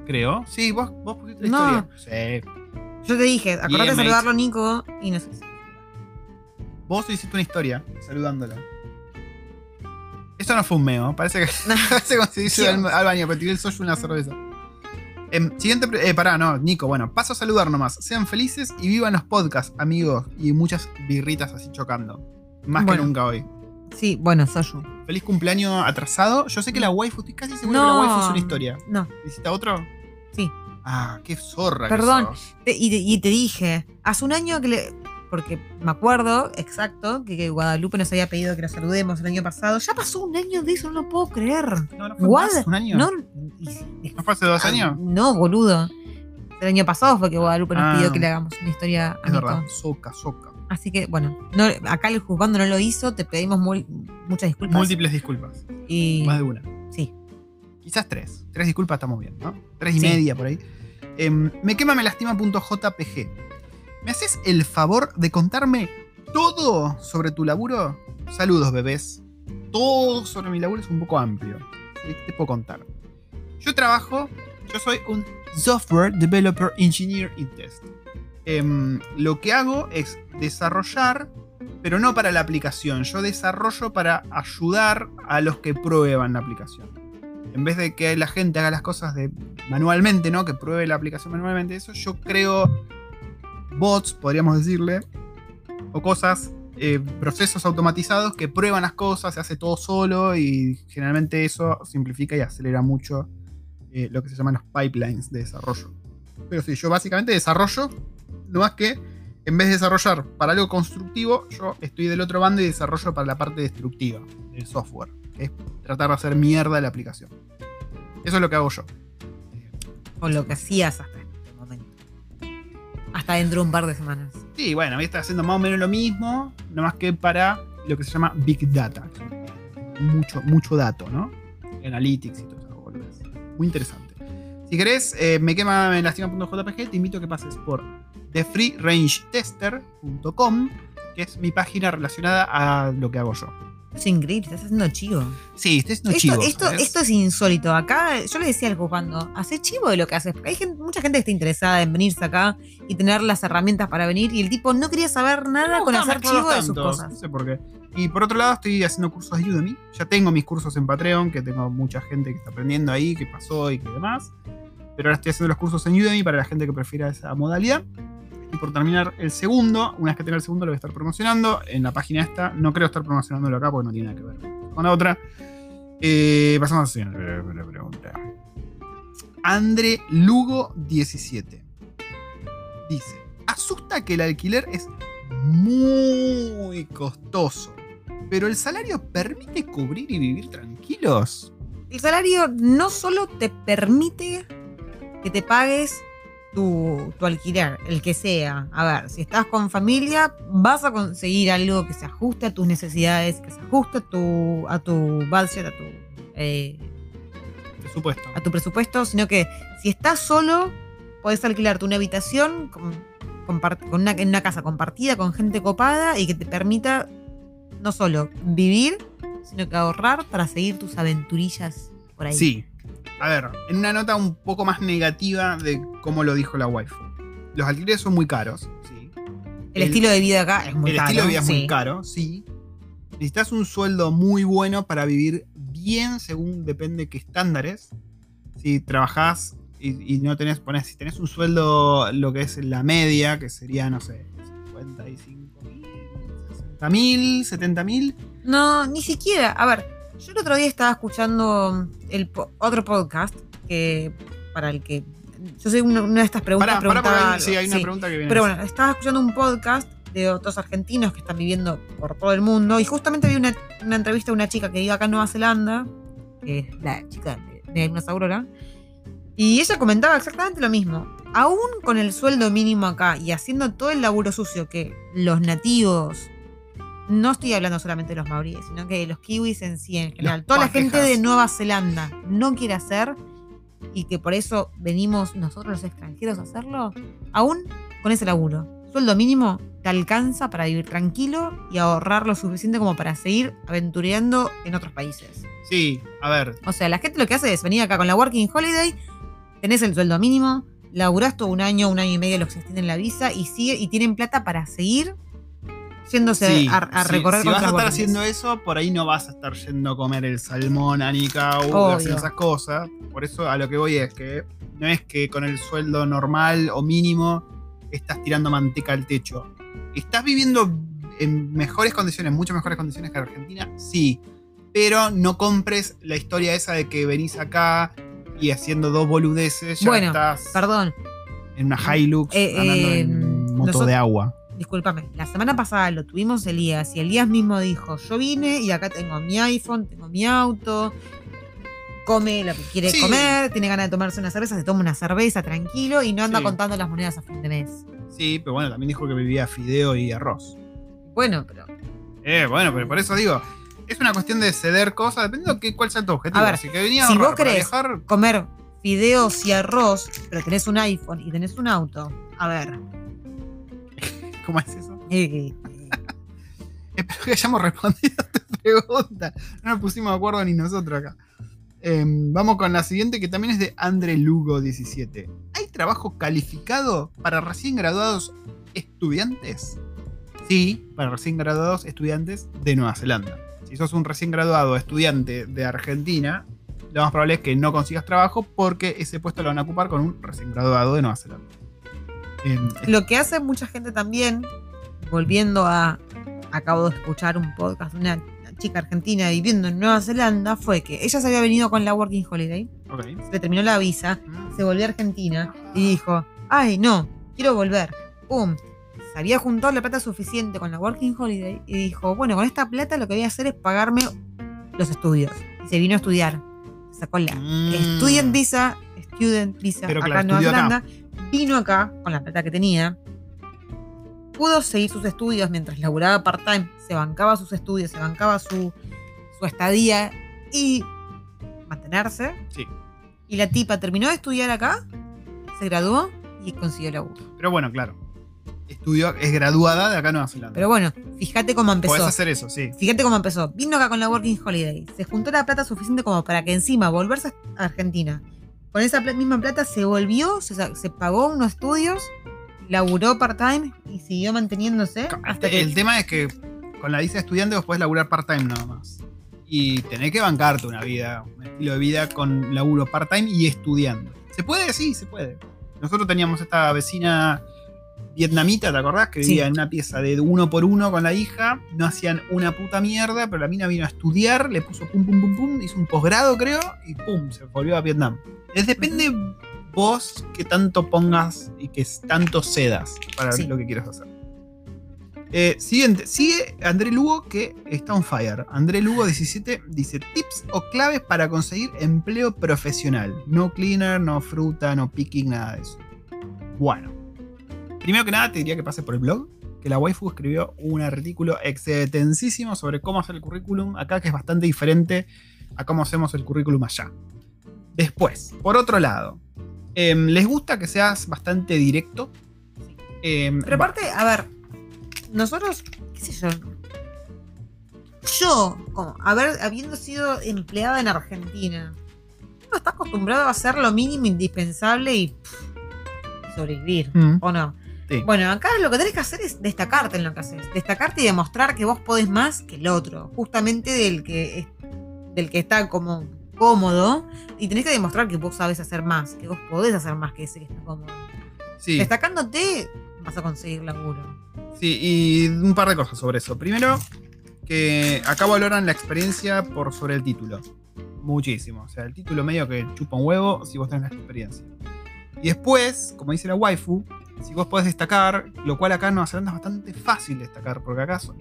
Creo. Sí, vos, vos pusiste la No. historia. Sí. Yo te dije, acordate de saludarlo, Nico, y no sé. Vos hiciste una historia saludándolo. Eso no fue un meo. Parece que parece como si dice al, al baño, pero tiré el soyo en la cerveza. Em, siguiente. Eh, pará, no, Nico. Bueno, paso a saludar nomás. Sean felices y vivan los podcasts, amigos. Y muchas birritas así chocando. Más Bueno. que nunca hoy. Sí, bueno, Soyu. Feliz cumpleaños atrasado. Yo sé que la waifu, estoy casi seguro No. que la waifu es una historia. No, ¿Hiciste otro? Ah, qué zorra. que Perdón. sos. Te- y, te, y te dije, hace un año que le. Porque me acuerdo, exacto, que, que Guadalupe nos había pedido que nos saludemos el año pasado. Ya pasó un año de eso, no lo puedo creer. No, no fue What? más, un año. No, ¿No, y- fue hace dos ah, años? No, boludo. El año pasado fue que Guadalupe nos Ah. pidió que le hagamos una historia a Es verdad. Soca, soca. Así que, bueno, no, acá el juzgando no lo hizo, te pedimos muy- muchas disculpas. Múltiples disculpas. y Más de una. sí. Quizás tres. Tres disculpas estamos bien, ¿no? Tres y Sí. media por ahí. Em, me quema me lastima.jpg. ¿Me haces el favor de contarme todo sobre tu laburo? Saludos, bebés. Todo sobre mi laburo es un poco amplio. ¿Qué te puedo contar? Yo trabajo, yo soy un Software Developer Engineer y Test. Em, lo que hago es desarrollar, pero no para la aplicación. Yo desarrollo para ayudar a los que prueban la aplicación. En vez de que la gente haga las cosas de, manualmente, ¿no? Que pruebe la aplicación manualmente, eso yo creo bots, podríamos decirle, o cosas, eh, procesos automatizados que prueban las cosas, se hace todo solo y generalmente eso simplifica y acelera mucho eh, lo que se llaman los pipelines de desarrollo. Pero sí, yo básicamente desarrollo, no más que en vez de desarrollar para algo constructivo, yo estoy del otro bando y desarrollo para la parte destructiva del software, que es tratar de hacer mierda la aplicación. Eso es lo que hago yo. O lo que hacías hasta este momento. Hasta dentro de un par de semanas. Sí, bueno, voy a estar haciendo más o menos lo mismo, no más que para lo que se llama Big Data. Mucho, mucho dato, ¿no? Analytics y todo eso. Muy interesante. Si querés, eh, me quema en lastima.jpg, te invito a que pases por thefreerangetester.com, que es mi página relacionada a lo que hago yo. Es increíble, estás haciendo chivo. Sí, estoy haciendo Esto, chivos. esto, es insólito. Acá, yo le decía al juzgando, hace chivo de lo que haces. Porque hay gente- mucha gente que está interesada en venirse acá y tener las herramientas para venir. Y el tipo no quería saber nada No, con no, hacer chivo de sus cosas. No sé por qué. Y por otro lado, estoy haciendo cursos de Udemy. Ya tengo mis cursos en Patreon, que tengo mucha gente que está aprendiendo ahí, que pasó y que demás. Pero ahora estoy haciendo los cursos en Udemy para la gente que prefiera esa modalidad. Y por terminar el segundo, una vez que tenga el segundo, lo voy a estar promocionando en la página esta. No creo estar promocionándolo acá porque no tiene nada que ver con la otra. Eh, pasamos a la siguiente pregunta. Andre Lugo 17 dice: Asusta que el alquiler es muy costoso, pero el salario permite cubrir y vivir tranquilos. El salario no solo te permite que te pagues tu, tu alquiler, el que sea. A ver, si estás con familia, vas a conseguir algo que se ajuste a tus necesidades, que se ajuste a tu, a tu budget, a tu, eh, Por supuesto. a tu presupuesto, sino que si estás solo, podés alquilarte una habitación con una, en una casa compartida con gente copada y que te permita no solo vivir, sino que ahorrar para seguir tus aventurillas por ahí. Sí. A ver, en una nota un poco más negativa de cómo lo dijo la waifu. Los alquileres son muy caros, sí. El, estilo de vida acá es muy el caro. estilo de vida es sí. muy caro, sí. Necesitas un sueldo muy bueno para vivir bien según depende qué estándares. Si trabajás y, y no tenés, ponés, si tenés un sueldo, lo que es la media, que sería, no sé, 55 mil, 60 mil, 70 mil. No, ni siquiera. A ver, yo el otro día estaba escuchando el po- otro podcast que para el que yo soy una, una de estas preguntas. Pará, pará, preguntaba porque hay- sí, hay una sí. pregunta que viene. Pero bueno, estaba escuchando un podcast de otros argentinos que están viviendo por todo el mundo y justamente vi una, una entrevista de una chica que vive acá en Nueva Zelanda, que es la chica de, Agnes Aurora, y ella comentaba exactamente lo mismo. Aún con el sueldo mínimo acá y haciendo todo el laburo sucio que los nativos no estoy hablando solamente de los maoríes, sino que de los kiwis en sí, en general. Los Toda la gente de Nueva Zelanda no quiere hacer y que por eso venimos nosotros los extranjeros a hacerlo, aún con ese laburo. Sueldo mínimo te alcanza para vivir tranquilo y ahorrar lo suficiente como para seguir aventureando en otros países. Sí, a ver, O sea, la gente lo que hace es venir acá con la Working Holiday, tenés el sueldo mínimo, laburás todo un año, un año y medio los que se extienden la visa y sigue y tienen plata para seguir yéndose sí, a, a sí, recorrer si con vas a estar haciendo eso, por ahí no vas a estar yendo a comer el salmón a Nicau, Obvio. haciendo esas cosas. Por eso a lo que voy es que no es que con el sueldo normal o mínimo estás tirando manteca al techo. ¿Estás viviendo en mejores condiciones, mucho mejores condiciones que Argentina? Sí. Pero no compres la historia esa de que venís acá y haciendo dos boludeces ya Bueno, estás Perdón, en una Hilux Eh, andando eh, en moto nosotros- de agua. Discúlpame. La semana pasada lo tuvimos Elías y Elías mismo dijo, yo vine y acá tengo mi iPhone, tengo mi auto, come lo que quiere Sí. comer, tiene ganas de tomarse una cerveza, se toma una cerveza tranquilo y no anda Sí. contando las monedas a fin de mes. Sí, pero bueno, también dijo que vivía fideo y arroz. Bueno, pero Eh, bueno, pero por eso digo, es una cuestión de ceder cosas, dependiendo de cuál sea tu objetivo. A ver, si que venía si vos querés- viajar, comer fideos y arroz, pero tenés un iPhone y tenés un auto, a ver. ¿Cómo es eso? eh, Espero que hayamos respondido a tu pregunta. No nos pusimos de acuerdo ni nosotros acá. Eh, vamos con la siguiente, que también es de Andre Lugo 17. ¿Hay trabajo calificado para recién graduados estudiantes? Sí, para recién graduados estudiantes de Nueva Zelanda. Si sos un recién graduado estudiante de Argentina, lo más probable es que no consigas trabajo porque ese puesto lo van a ocupar con un recién graduado de Nueva Zelanda. Eh, Lo que hace mucha gente también, volviendo a. Acabo de escuchar un podcast de una, chica argentina viviendo en Nueva Zelanda, fue que ella se había venido con la Working Holiday, se le terminó la visa, se volvió a Argentina y dijo: Ay, no, quiero volver. ¡Pum! Se había juntado la plata suficiente con la Working Holiday y dijo: Bueno, con esta plata lo que voy a hacer es pagarme los estudios. Y se vino a estudiar. Sacó la Mm. Student Visa, Student Visa Pero acá claro, en Nueva estudió acá. Vino acá con la plata que tenía, pudo seguir sus estudios mientras laburaba part-time, se bancaba sus estudios, se bancaba su, su estadía y mantenerse. Sí. Y la tipa terminó de estudiar acá, se graduó y consiguió laburo. Pero bueno, claro. Estudió, es graduada de acá en Nueva Zelanda. Pero bueno, fíjate cómo empezó. Podés hacer eso, sí. Fíjate cómo empezó. Vino acá con la Working Holiday. Se juntó la plata suficiente como para que encima volverse a Argentina. Con esa misma plata se volvió, se, se pagó unos estudios, laburó part-time y siguió manteniéndose hasta que... El tema es que con la visa de estudiante vos podés laburar part-time nada más. Y tenés que bancarte una vida, un estilo de vida con laburo part-time y estudiando. ¿Se puede? Sí, se puede. Nosotros teníamos esta vecina vietnamita, ¿te acordás? Que Sí. vivía en una pieza de uno por uno con la hija. No hacían una puta mierda, pero la mina vino a estudiar, le puso pum, pum, pum, pum, hizo un posgrado, creo, y pum, se volvió a Vietnam. Es depende vos que tanto pongas y que tanto cedas para Sí. lo que quieras hacer. Eh, siguiente, sigue André Lugo que está on fire. André Lugo 17 dice tips o claves para conseguir empleo profesional. No cleaner, no fruta, no picking, nada de eso. Bueno, primero que nada te diría que pases por el blog, que la waifu escribió un artículo extensísimo sobre cómo hacer el currículum acá, que es bastante diferente a cómo hacemos el currículum allá. Después, por otro lado, em, les gusta que seas bastante directo. Em, Pero aparte, a ver, nosotros, qué sé yo, yo, como haber, habiendo sido empleada en Argentina, uno está acostumbrado a hacer lo mínimo indispensable y pff, sobrevivir, Mm, ¿o no? Sí. Bueno, acá lo que tenés que hacer es destacarte en lo que haces. Destacarte y demostrar que vos podés más que el otro. Justamente del que, del que está como cómodo. Y tenés que demostrar que vos sabes hacer más. Que vos podés hacer más que ese que está cómodo. sí. Destacándote, vas a conseguir laburo. Sí, y un par de cosas sobre eso. Primero, que acá valoran la experiencia por sobre el título. Muchísimo. O sea, el título medio que chupa un huevo si vos tenés la experiencia. Y después, como dice la waifu, si vos podés destacar, lo cual acá en Nueva Zelanda es bastante fácil destacar, porque acá es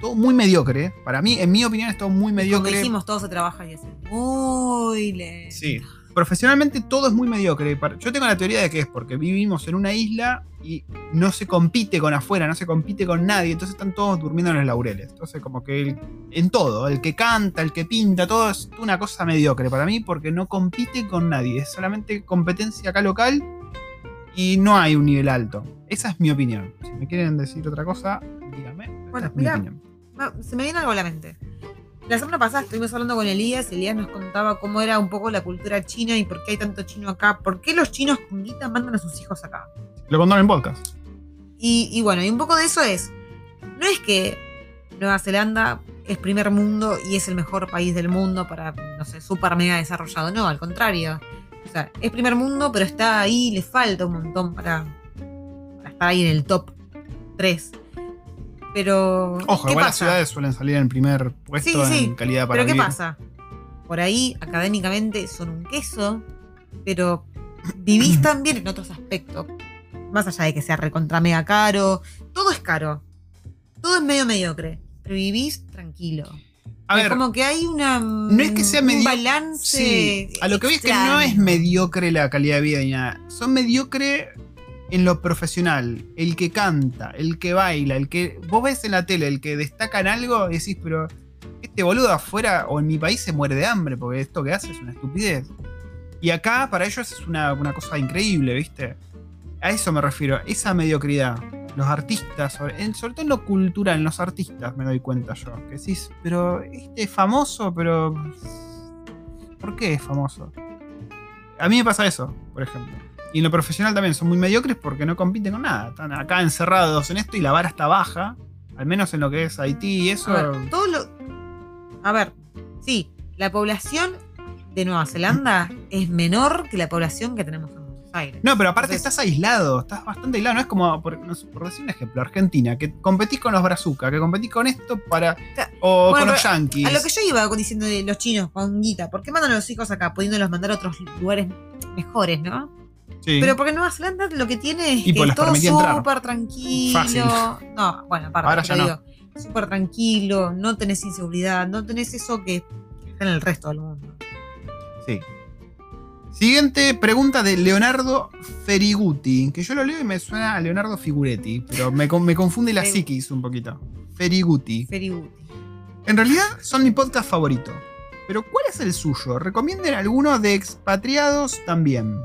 todo muy mediocre. Para mí, en mi opinión, es todo muy Como mediocre. dijimos, todo se trabaja y es muy lento. Sí. profesionalmente todo es muy mediocre. Yo tengo la teoría de que es porque vivimos en una isla y no se compite con afuera, no se compite con nadie, entonces están todos durmiendo en los laureles. Entonces, como que el- en todo, el que canta, el que pinta, todo es una cosa mediocre para mí porque no compite con nadie, es solamente competencia acá local y no hay un nivel alto. Esa es mi opinión. Si me quieren decir otra cosa, díganme. Esa Bueno, es mi opinión. Se me viene algo a la mente. La semana pasada estuvimos hablando con Elías y Elías nos contaba cómo era un poco la cultura china y por qué hay tanto chino acá. ¿Por qué los chinos con guita mandan a sus hijos acá? Lo contaron en podcast. Y, y bueno, y un poco de eso es, no es que Nueva Zelanda es primer mundo y es el mejor país del mundo para, no sé, super mega desarrollado. No, al contrario. O sea, es primer mundo, pero está ahí, le falta un montón para, para estar ahí en el top 3. Pero. Ojo, ¿qué igual las pasa? ciudades suelen salir en primer puesto Sí, sí, en calidad para Pero ¿qué pasa? Por ahí, académicamente, son un queso, pero vivís también en otros aspectos. Más allá de que sea recontra mega caro, todo es caro. Todo es medio mediocre. Pero vivís tranquilo. A ver, como que hay una. no es que sea un balance. Sí, a lo que voy es que no es extraño. mediocre la calidad de vida ni nada. Son mediocre en lo profesional. El que canta, el que baila, el que. Vos ves en la tele, el que destaca en algo y decís, pero este boludo afuera o en mi país se muere de hambre porque esto que hace es una estupidez. Y acá para ellos es una, una cosa increíble, ¿viste? A eso me refiero, esa mediocridad. Los artistas, sobre, en- sobre todo en lo cultural, en los artistas me doy cuenta yo. Que decís, pero este es famoso, pero. ¿Por qué es famoso? A mí me pasa eso, por ejemplo. Y en lo profesional también son muy mediocres porque no compiten con nada. Están acá encerrados en esto y la vara está baja. Al menos en lo que es Haití y eso. A ver, todo lo. A ver, sí, la población de Nueva Zelanda es menor que la población que tenemos en Buenos Aires. No, pero aparte Entonces- estás aislado, estás bastante aislado. No es como, por, no decir un ejemplo, Argentina, que competís con los brazucas, que competís con esto para. O Bueno, con los yankees. A lo que yo iba diciendo de los chinos con guita, ¿por qué mandan a los hijos acá pudiéndolos mandar a otros lugares mejores, no? Sí. Pero porque Nueva Zelanda lo que tiene es Y que pues es les todo súper tranquilo. Fácil. No, bueno, aparte, Ahora ya digo, súper tranquilo, no tenés inseguridad, no tenés eso que está en el resto del mundo. Sí. Siguiente pregunta de Leonardo Feriguti, que yo lo leo y me suena a Leonardo Figuretti, pero me, con- me confunde la psiquis un poquito. Feriguti. Feributi. En realidad son mi podcast favorito. Pero ¿cuál es el suyo? Recomienden alguno de expatriados también.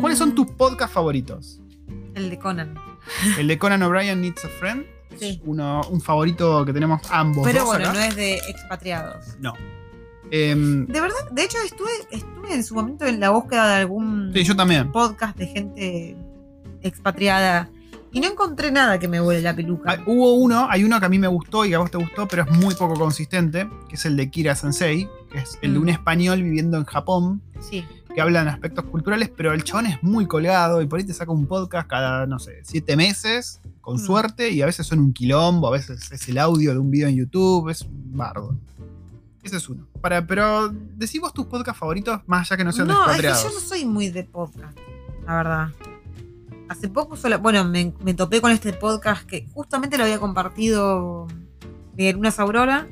¿Cuáles son Mm, tus podcasts favoritos? El de Conan. El de Conan O'Brien Needs a Friend. es Sí. Uno, un favorito que tenemos ambos. Pero bueno, acá. no es de expatriados. No. Em, De verdad, de hecho estuve, estuve en su momento en la búsqueda de algún sí, yo también. podcast de gente expatriada y no encontré nada que me vuele la peluca. Ah, hubo uno, hay uno que a mí me gustó y que a vos te gustó, pero es muy poco consistente, que es el de Kira Sensei, que es el de un Mm. español viviendo en Japón, Sí. que hablan aspectos culturales, pero el chabón es muy colgado y por ahí te saca un podcast cada, no sé, siete meses, con Mm. suerte, y a veces son un quilombo, a veces es el audio de un video en YouTube, es un bardo. Ese es uno. Para, pero decimos tus podcasts favoritos, más allá que no sean No, es que yo no soy muy de podcast, la verdad. Hace poco solo, bueno, me, me topé con este podcast que justamente lo había compartido de Lunas Aurora,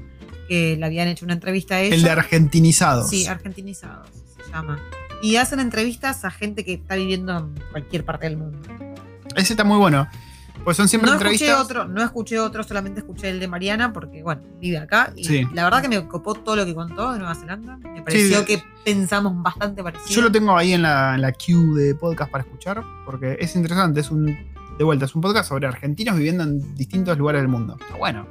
que le habían hecho una entrevista a ella. el de argentinizados. Sí, argentinizados se llama. Y hacen entrevistas a gente que está viviendo en cualquier parte del mundo. Ese está muy bueno. Pues son siempre No escuché otro, no escuché otro, solamente escuché el de Mariana porque, bueno, vive acá. Y Sí. la verdad que me copó todo lo que contó de Nueva Zelanda. Me pareció Sí. que pensamos bastante parecido. Yo lo tengo ahí en la, en la queue de podcast para escuchar, porque es interesante, es un, de vuelta, es un podcast sobre argentinos viviendo en distintos lugares del mundo. Está bueno.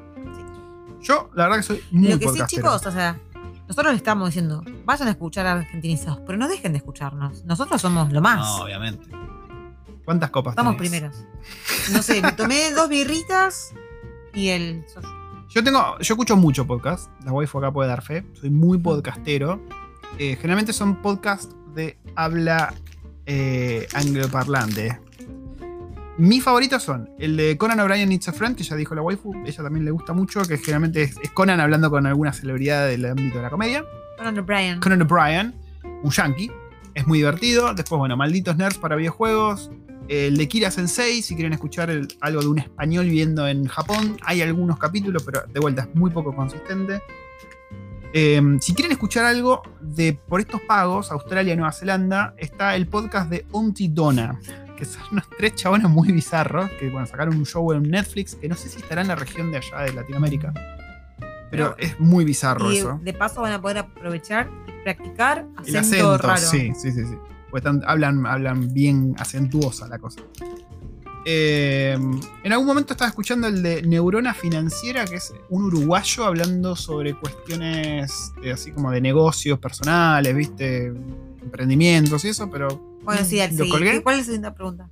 Yo, la verdad que soy muy Lo que sí, chicos, o sea, nosotros le estamos diciendo, vayan a escuchar a Argentinizados, pero no dejen de escucharnos. Nosotros somos lo más. No, obviamente. ¿Cuántas copas Estamos tenés? primeros. No sé, me tomé dos birritas y el. Yo tengo, yo escucho mucho podcast, la waifu acá puede dar fe, soy muy podcastero. Eh, generalmente son podcasts de habla eh, angloparlante. Mis favoritos son el de Conan O'Brien Needs a Friend, que ya dijo la waifu, ella también le gusta mucho, que generalmente es, es Conan hablando con alguna celebridad del ámbito de la comedia. Conan O'Brien. Conan O'Brien, un yankee, es muy divertido. Después, bueno, Malditos Nerds para videojuegos. El de Kira Sensei, si quieren escuchar el- algo de un español viviendo en Japón. Hay algunos capítulos, pero de vuelta es muy poco consistente. Eh, si quieren escuchar algo de por estos pagos, Australia y Nueva Zelanda, está el podcast de Auntie Donna, que son unos tres chabones muy bizarros que bueno, sacaron un show en Netflix que no sé si estará en la región de allá de Latinoamérica. Pero es muy bizarro Y eso. de paso van a poder aprovechar y practicar El acento, acento, raro. sí, sí, sí, sí. Están- hablan, hablan bien acentuosa la cosa. Eh, en algún momento estaba escuchando el de Neurona Financiera, que es un uruguayo hablando sobre cuestiones de- así como de negocios personales, ¿viste? Emprendimientos y eso, pero. Bueno, sí, al ¿Lo sí. colgué? ¿Cuál es la segunda pregunta?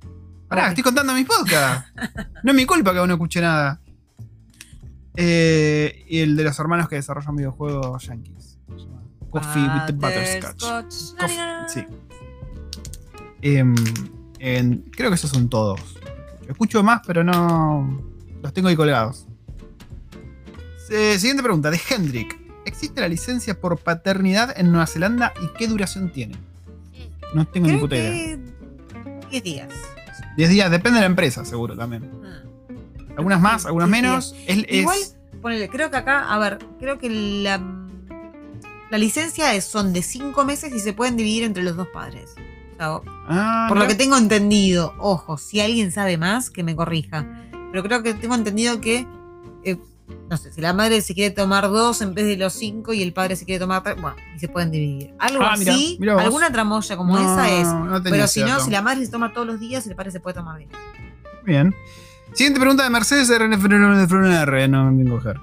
Pará, estoy contando mis podcasts. No es mi culpa que aún no escuché nada. Eh, y el de los hermanos que desarrollan videojuegos yankees. Coffee with the Butterscotch. Butterscotch. Cof- sí. Em, en- creo que esos son todos. Escucho más, pero no. Los tengo ahí colgados. Eh, siguiente pregunta, de Hendrik. ¿Existe la licencia por paternidad en Nueva Zelanda y qué duración tiene? No tengo ni puta idea. que 10 días. 10 días, depende de la empresa, seguro también. Ah. Algunas más, algunas 10 menos. Es, es- Igual, ponele, creo que acá, a ver, creo que la, la licencia es, son de 5 meses y se pueden dividir entre los dos padres. Ah, por lo que tengo entendido, ojo, si alguien sabe más, que me corrija. Pero creo que tengo entendido que, eh, no sé, si la madre se quiere tomar dos en vez de los cinco y el padre se quiere tomar tres, bueno, y se pueden dividir. Algo Ah, así, mirá alguna tramoya como No, esa es. no Pero si no, si la madre se toma todos los días, el padre se puede tomar bien. Bien. Siguiente pregunta de Mercedes RNFR, no coger.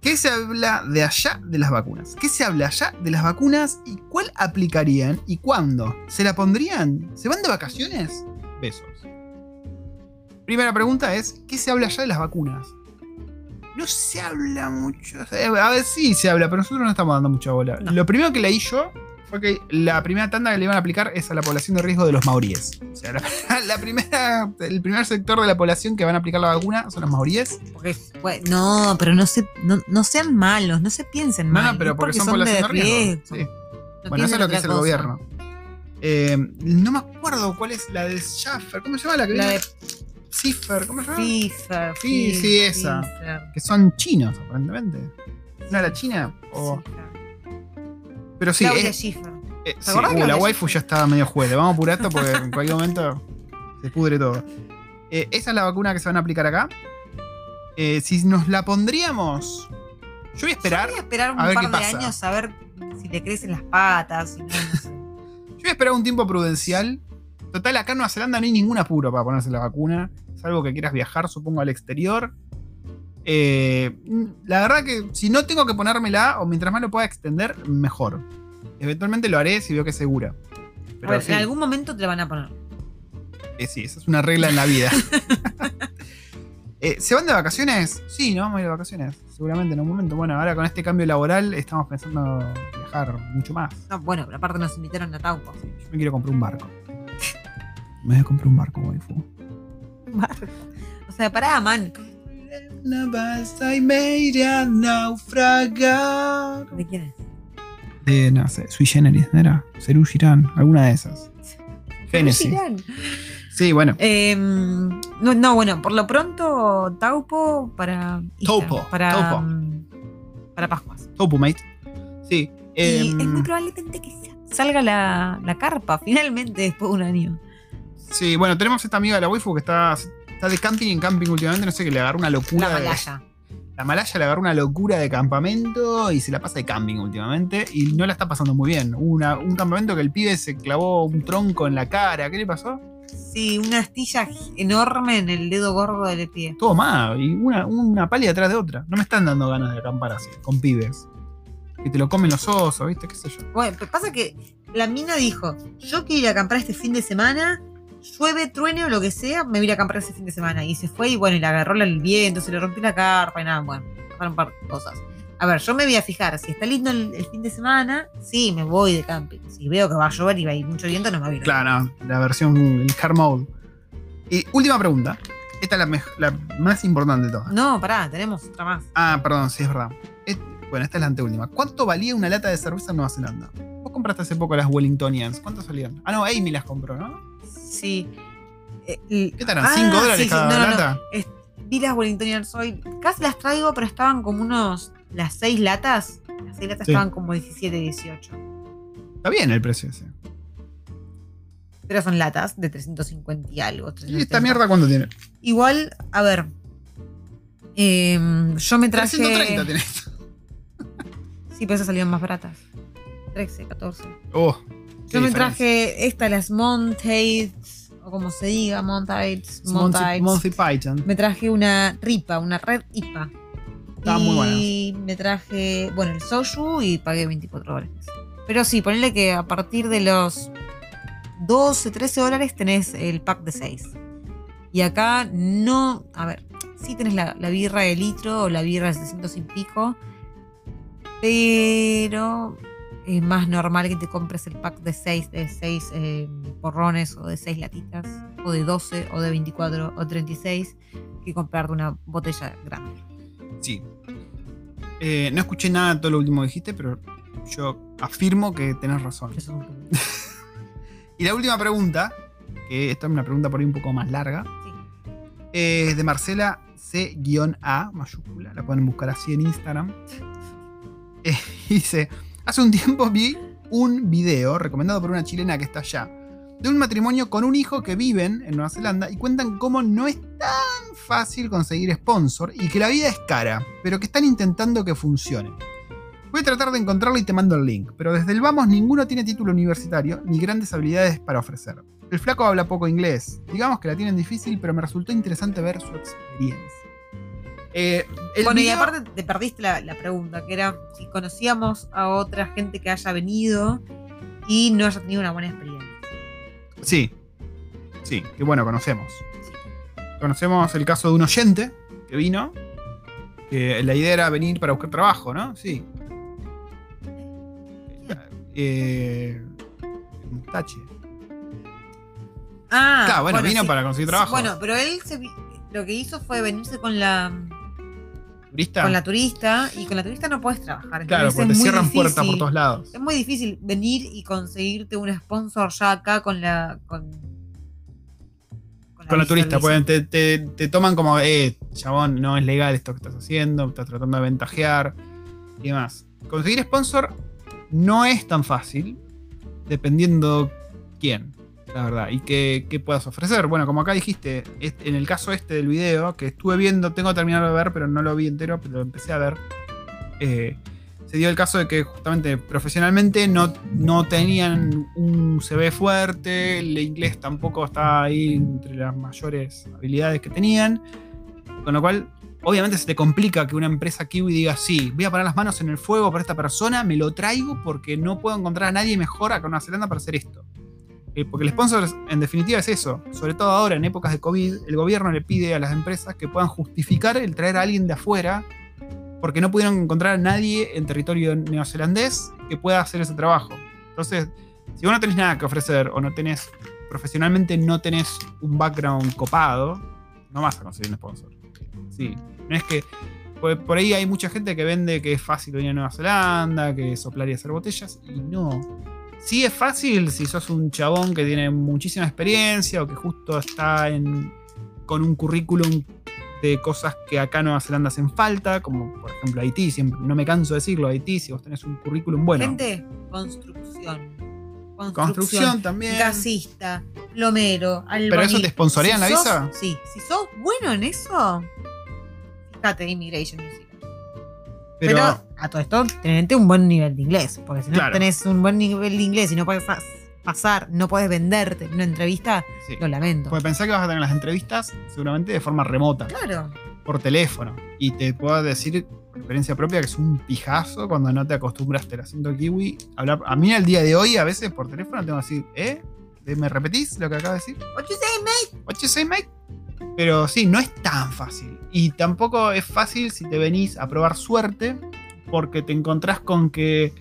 ¿Qué se habla de allá de las vacunas? ¿Qué se habla allá de las vacunas y cuál aplicarían y cuándo? ¿Se la pondrían? ¿Se van de vacaciones? Besos. Primera pregunta es, ¿qué se habla allá de las vacunas? No se habla mucho. A ver, sí se habla, pero nosotros no estamos dando mucha bola. No. Lo primero que leí yo que la primera tanda que le iban a aplicar es a la población de riesgo de los maoríes. O sea, la, la primera, el primer sector de la población que van a aplicar la vacuna son los maoríes. Porque, bueno, no, pero no, se, no, no sean malos, no se piensen No, mal. no, pero es porque, son, población de riesgo. Sí. No Bueno, eso es lo que dice el cosa. gobierno. Eh, no me acuerdo cuál es la de Schaffer. ¿Cómo se llama la que La de Cipher, ¿cómo se llama? Pfizer. Sí, sí, esa. Que son chinos, aparentemente. ¿No era china? O-. Pero sí, Claudia es- Schiffer. Eh, sí, acordás uh, la waifu ya estaba medio juez. Vamos a apurar esto porque en cualquier momento se pudre todo. Eh, esa es la vacuna que se van a aplicar acá. Eh, si nos la pondríamos. Yo voy a esperar. Yo voy a esperar un a par de pasa. años a ver si le crecen las patas. si no, no sé. Yo voy a esperar un tiempo prudencial. Total, acá en Nueva Zelanda no hay ningún apuro para ponerse la vacuna. Salvo que quieras viajar, supongo, al exterior. Eh, la verdad que si no tengo que ponérmela, o mientras más lo pueda extender, mejor. Eventualmente lo haré si veo que es segura. A Pero ver, sí. En algún momento te la van a poner. Eh, sí, esa es una regla en la vida. Eh, ¿Se van de vacaciones? Sí, nos vamos a ir de vacaciones. Seguramente en un momento. Bueno, ahora con este cambio laboral estamos pensando viajar mucho más. No, bueno, pero aparte nos invitaron a Taupo. Yo me quiero comprar un barco. Me voy a comprar un barco, waifu. O sea, pará, man. La basta y me iré a naufragar. ¿De quién es? De, no sé, Sui Generis, ¿no era? Serú Girán, alguna de esas. Génesis. Girán. Sí, bueno. Eh, no, no, bueno, por lo pronto, Taupo para. Taupo, Para, Taupo. mm, para Pascuas. Topu, mate. Sí. Y em, es muy probablemente que sa- salga la, la carpa finalmente después de un año. Sí, bueno, tenemos esta amiga de la waifu que está, está de camping en camping últimamente, no sé, que le agarró una locura. La de- malaya. la malaya le agarró una locura de campamento y se la pasa de camping últimamente y no la está pasando muy bien. Una, un campamento que el pibe se clavó un tronco en la cara. ¿Qué le pasó? Sí, una astilla enorme en el dedo gordo del pie. Todo mal, y una, una pálida atrás de otra. No me están dando ganas de acampar así, con pibes. Que te lo comen los osos, ¿viste? ¿Qué sé yo? Bueno, pasa que la mina dijo, yo quiero ir a acampar este fin de semana, llueve, truene o lo que sea, me voy a ir a acampar ese fin de semana. Y se fue y bueno, y le agarró el viento, se le rompió la carpa y nada, bueno, pasaron un par de cosas. A ver, yo me voy a fijar, si está lindo el, el fin de semana, sí, me voy de camping. Si veo que va a llover y va a ir mucho viento, no me voy a ir. Claro, no, la versión, el hard mode. Y última pregunta. Esta es la, la más importante de todas. No, pará, tenemos otra más. Ah, perdón, sí, es verdad. Es- bueno, esta es la anteúltima. ¿Cuánto valía una lata de cerveza en Nueva Zelanda? Vos compraste hace poco las Wellingtonians. ¿Cuánto salían? Ah, no, Amy las compró, ¿no? Sí. Eh, ¿Qué tal? Ah, ¿5 dólares sí, sí, cada no, no, no. lata? Es- vi las Wellingtonians hoy, casi las traigo, pero estaban como unos las seis latas, las seis latas Sí. estaban como 17, 18. Está bien el precio ese. Pero son latas de 350 y algo. ¿Y esta 370. mierda cuánto tiene? Igual, a ver. em, yo me traje. 330 tenés. Sí, pero esas salieron más baratas. 13, 14. Oh, Yo me diferencia. traje esta, las Montades, o como se diga, Montades, Monty. Monty Python. Me traje una ripa, una red IPA. Estaban muy Y me traje, bueno, el soju y pagué 24 dólares. Pero sí, ponele que a partir de los 12, 13 dólares tenés el pack de 6. Y acá no, a ver, sí tenés la, la birra de litro o la birra de 700 y pico, pero es más normal que te compres el pack de 6, de 6 porrones o de 6 latitas, o de 12, o de 24, o 36, que comprarte una botella grande. Sí. Eh, no escuché nada de todo lo último que dijiste, pero yo afirmo que tenés razón. Eso es un Y la última pregunta, que esta es una pregunta por ahí un poco más larga, Sí. es de Marcela C-A, mayúscula, la pueden buscar así en Instagram. Eh, dice, hace un tiempo vi un video recomendado por una chilena que está allá, de un matrimonio con un hijo que viven en Nueva Zelanda y cuentan cómo no es tan fácil conseguir sponsor y que la vida es cara, pero que están intentando que funcione. Voy a tratar de encontrarlo y te mando el link, pero desde el vamos ninguno tiene título universitario ni grandes habilidades para ofrecer. El flaco habla poco inglés, digamos que la tienen difícil, pero me resultó interesante ver su experiencia. Eh, el Bueno, y aparte te perdiste la, la pregunta, que era si conocíamos a otra gente que haya venido y no haya tenido una buena experiencia. Sí, sí, que bueno, conocemos. Conocemos el caso de un oyente que vino, que la idea era venir para buscar trabajo, ¿no? Sí. Eh, Mustache. Ah, Claro, bueno, vino sí. para conseguir trabajo. Bueno, pero él se lo que hizo fue venirse con la, ¿Turista? con la turista y con la turista no puedes trabajar. claro, porque te cierran puertas por todos lados. Es muy difícil venir y conseguirte un sponsor ya acá con la. con, Con la turista, pueden, te, te- te toman como, eh, chabón, no es legal esto que estás haciendo, estás tratando de ventajear y demás. Conseguir sponsor no es tan fácil, dependiendo quién, la verdad, y qué puedas ofrecer. Bueno, como acá dijiste, en el caso este del video, que estuve viendo, tengo terminado de ver, pero no lo vi entero, pero lo empecé a ver. eh, se dio el caso de que justamente profesionalmente no, no tenían un CV fuerte, el inglés tampoco estaba ahí entre las mayores habilidades que tenían, con lo cual obviamente se te complica que una empresa kiwi diga, sí, voy a poner las manos en el fuego por esta persona, me lo traigo porque no puedo encontrar a nadie mejor acá en Nueva Zelanda para hacer esto. Eh, porque el sponsor en definitiva es eso, sobre todo ahora en épocas de COVID, el gobierno le pide a las empresas que puedan justificar el traer a alguien de afuera porque no pudieron encontrar a nadie en territorio neozelandés que pueda hacer ese trabajo. Entonces, si vos no tenés nada que ofrecer o no tenés, profesionalmente no tenés un background copado, no vas a conseguir un sponsor. Sí, no es que. Por, ahí hay mucha gente que vende que es fácil venir a Nueva Zelanda, que soplar y hacer botellas, y no. Sí es fácil si sos un chabón que tiene muchísima experiencia o que justo está en, con un currículum de cosas que acá en Nueva Zelanda hacen falta, como por ejemplo Haití, siempre, no me canso de decirlo, Haití, si vos tenés un currículum bueno. Gente, construcción. Construcción. Construcción también. Gasista, plomero, albañil. ¿Pero eso te sponsorean la sos- visa? Sí. Si sos bueno en eso, fíjate de Immigration Zealand. Pero, Pero, a todo esto, tenete un buen nivel de inglés. Porque si no Claro. tenés un buen nivel de inglés y no puedes pas- pasar, no puedes venderte en una entrevista, sí. lo lamento. Porque pensá que vas a tener las entrevistas seguramente de forma remota, claro. por teléfono. Y te puedo decir, por experiencia propia, que es un pijazo cuando no te acostumbraste al acento kiwi. Hablar, a mí al día de hoy, a veces por teléfono, tengo que decir, ¿eh? ¿Me repetís lo que acabo de decir? What you say, mate? What you say, mate? Pero sí, no es tan fácil. Y tampoco es fácil si te venís a probar suerte, porque te encontrás con que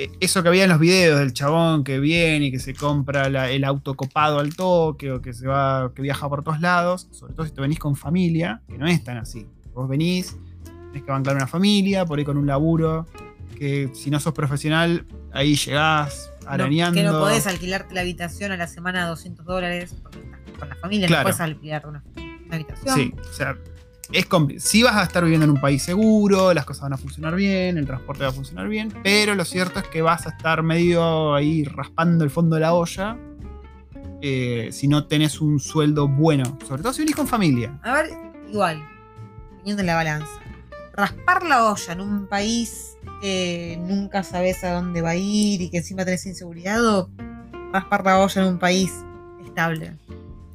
eh, eso que había en los videos del chabón que viene y que se compra la- el auto copado al toque o que se va, que viaja por todos lados, sobre todo si te venís con familia, que no es tan así. Vos venís, tenés que bancar una familia, por ahí con un laburo, que si no sos profesional, ahí llegás No, arañando. que no podés alquilarte la habitación a la semana a 200 dólares porque estás con la familia, Claro. no puedes alquilarte una, una habitación. Sí, o sea, es sí vas a estar viviendo en un país seguro, las cosas van a funcionar bien, el transporte va a funcionar bien, pero lo cierto es que vas a estar medio ahí raspando el fondo de la olla eh, si no tenés un sueldo bueno, sobre todo si venís con familia. A ver, igual, teniendo en la balanza. Raspar la olla en un país que nunca sabes a dónde va a ir y que encima tenés inseguridad o raspar la olla en un país estable.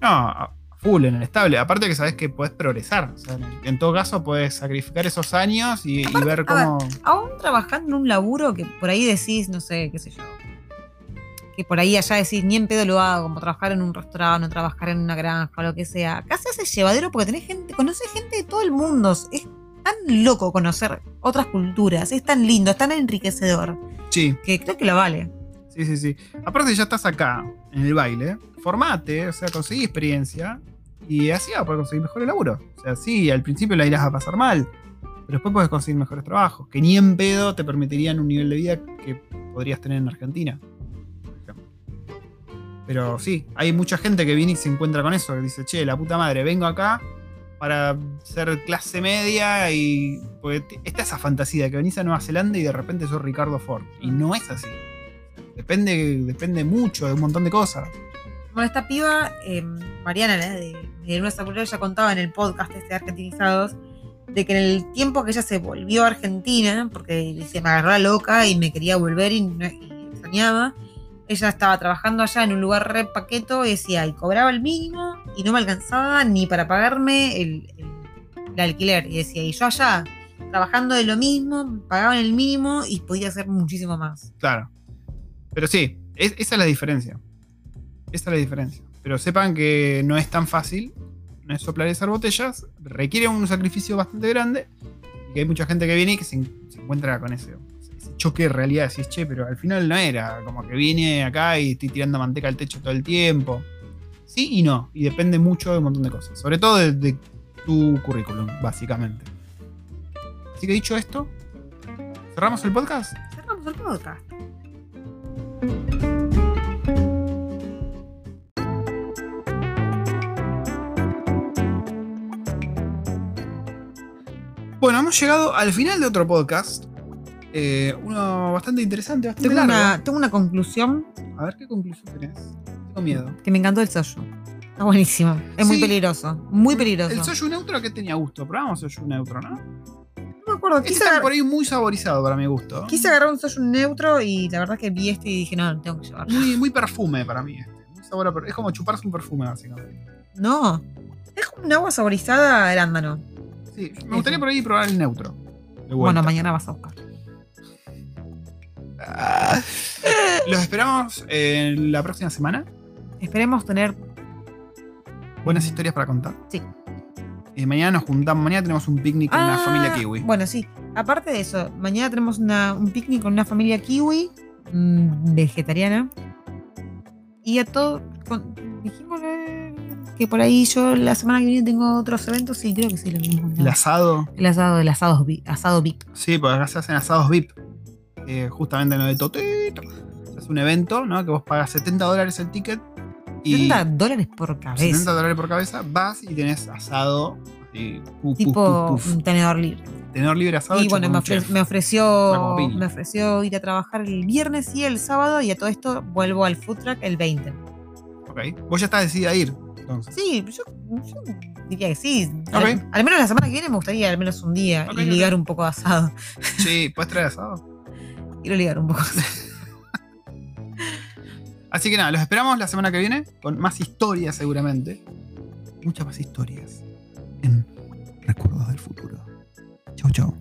No, a full en el estable. Aparte que sabes que podés progresar. O sea, en, todo caso, podés sacrificar esos años y, y ver a ver, cómo. Aún trabajando en un laburo que por ahí decís, no sé, qué sé yo. Que por ahí allá decís, ni en pedo lo hago, como trabajar en un restaurante trabajar en una granja o lo que sea. Acá se hace llevadero porque tenés gente, conoces gente de todo el mundo. Es tan loco conocer otras culturas, es tan lindo, es tan enriquecedor, Sí, que creo que lo vale. Sí, sí, sí. Aparte, ya estás acá, en el baile. Formate, o sea, conseguí experiencia. Y así vas a poder conseguir mejores laburo. O sea, sí, al principio la irás a pasar mal. Pero después puedes conseguir mejores trabajos. Que ni en pedo te permitirían un nivel de vida que podrías tener en Argentina. Pero sí, hay mucha gente que viene y se encuentra con eso. Que dice, che, la puta madre, vengo acá para ser clase media y. Porque te- está esa fantasía de que venís a Nueva Zelanda y de repente sos Ricardo Ford. Y no es así. Depende, depende mucho de un montón de cosas. Bueno, esta piba, eh, Mariana, de, de Nuestra Cultura, ya contaba en el podcast este de Argentinizados, de que en el tiempo que ella se volvió a Argentina, porque se me agarró la loca y me quería volver y, extrañaba, ella estaba trabajando allá en un lugar re paqueto y decía, y cobraba el mínimo y no me alcanzaba ni para pagarme el, el- el alquiler. Y decía, y yo allá, trabajando de lo mismo, pagaban el mínimo y podía hacer muchísimo más. Claro. Pero sí, es- esa es la diferencia. Esa es la diferencia. Pero sepan que no es tan fácil. No es soplar hacer botellas. Requiere un sacrificio bastante grande. Y que hay mucha gente que viene y que se, en- se encuentra con ese, ese choque de realidad. Decís, che, pero al final no era. Como que vine acá y estoy tirando manteca al techo todo el tiempo. Sí y no. Y depende mucho de un montón de cosas. Sobre todo de, de tu currículum, básicamente. Así que dicho esto, ¿cerramos el podcast? Cerramos el podcast. Bueno, hemos llegado al final de otro podcast. Eh, uno bastante interesante, bastante Tengo largo. una, tengo una conclusión A ver qué conclusión tenés. Tengo miedo. que me encantó el soyo. Está buenísimo. Es muy peligroso. Muy peligroso. El soyu neutro que tenía gusto. Probamos soyu neutro, ¿no? no me acuerdo. Quise, por ahí muy saborizado para mi gusto. quise agarrar un soyo neutro y la verdad que vi este y dije, no, tengo que llevarlo. Muy, muy perfume para mí este. Muy sabor a es como chuparse un perfume, básicamente. No. Es como un agua saborizada al ándano. Sí, me gustaría por ahí probar el neutro. Bueno, mañana vas a buscar. Ah. Los esperamos eh, la próxima semana. Esperemos tener. Buenas historias para contar. Sí. Eh, mañana nos juntamos. Mañana tenemos un picnic con la Ah, familia Kiwi. Bueno, sí. Aparte de eso, mañana tenemos una- un picnic con una familia kiwi mm, vegetariana. Y a todo. con- dijimos eh, que por ahí yo la semana que viene tengo otros eventos y creo que sí lo mismo. El asado. El asado, el asado, asado VIP. Sí, porque acá se hacen asados VIP. Eh, justamente en lo de Totito. Es un evento, ¿no? Que vos pagas 70 dólares el ticket. Y 70 dólares por 70 cabeza. dólares por cabeza. Vas y tenés asado. así, puf, Tipo puf, puf. un tenedor libre. Tenedor libre asado. Y bueno, me, un ofre- chef. me Una ofreció me ofreció ir a trabajar el viernes y el sábado y a todo esto vuelvo al food truck el 20. Ok. Vos ya estás decidida a ir. Sí, yo, diría que sí. Al, menos la semana que viene me gustaría al menos un día y ligar un poco de asado. Sí, ¿puedes traer asado? Quiero ligar un poco. Así que nada, los esperamos la semana que viene con más historias seguramente. Muchas más historias en Recuerdos del Futuro. Chau, chau.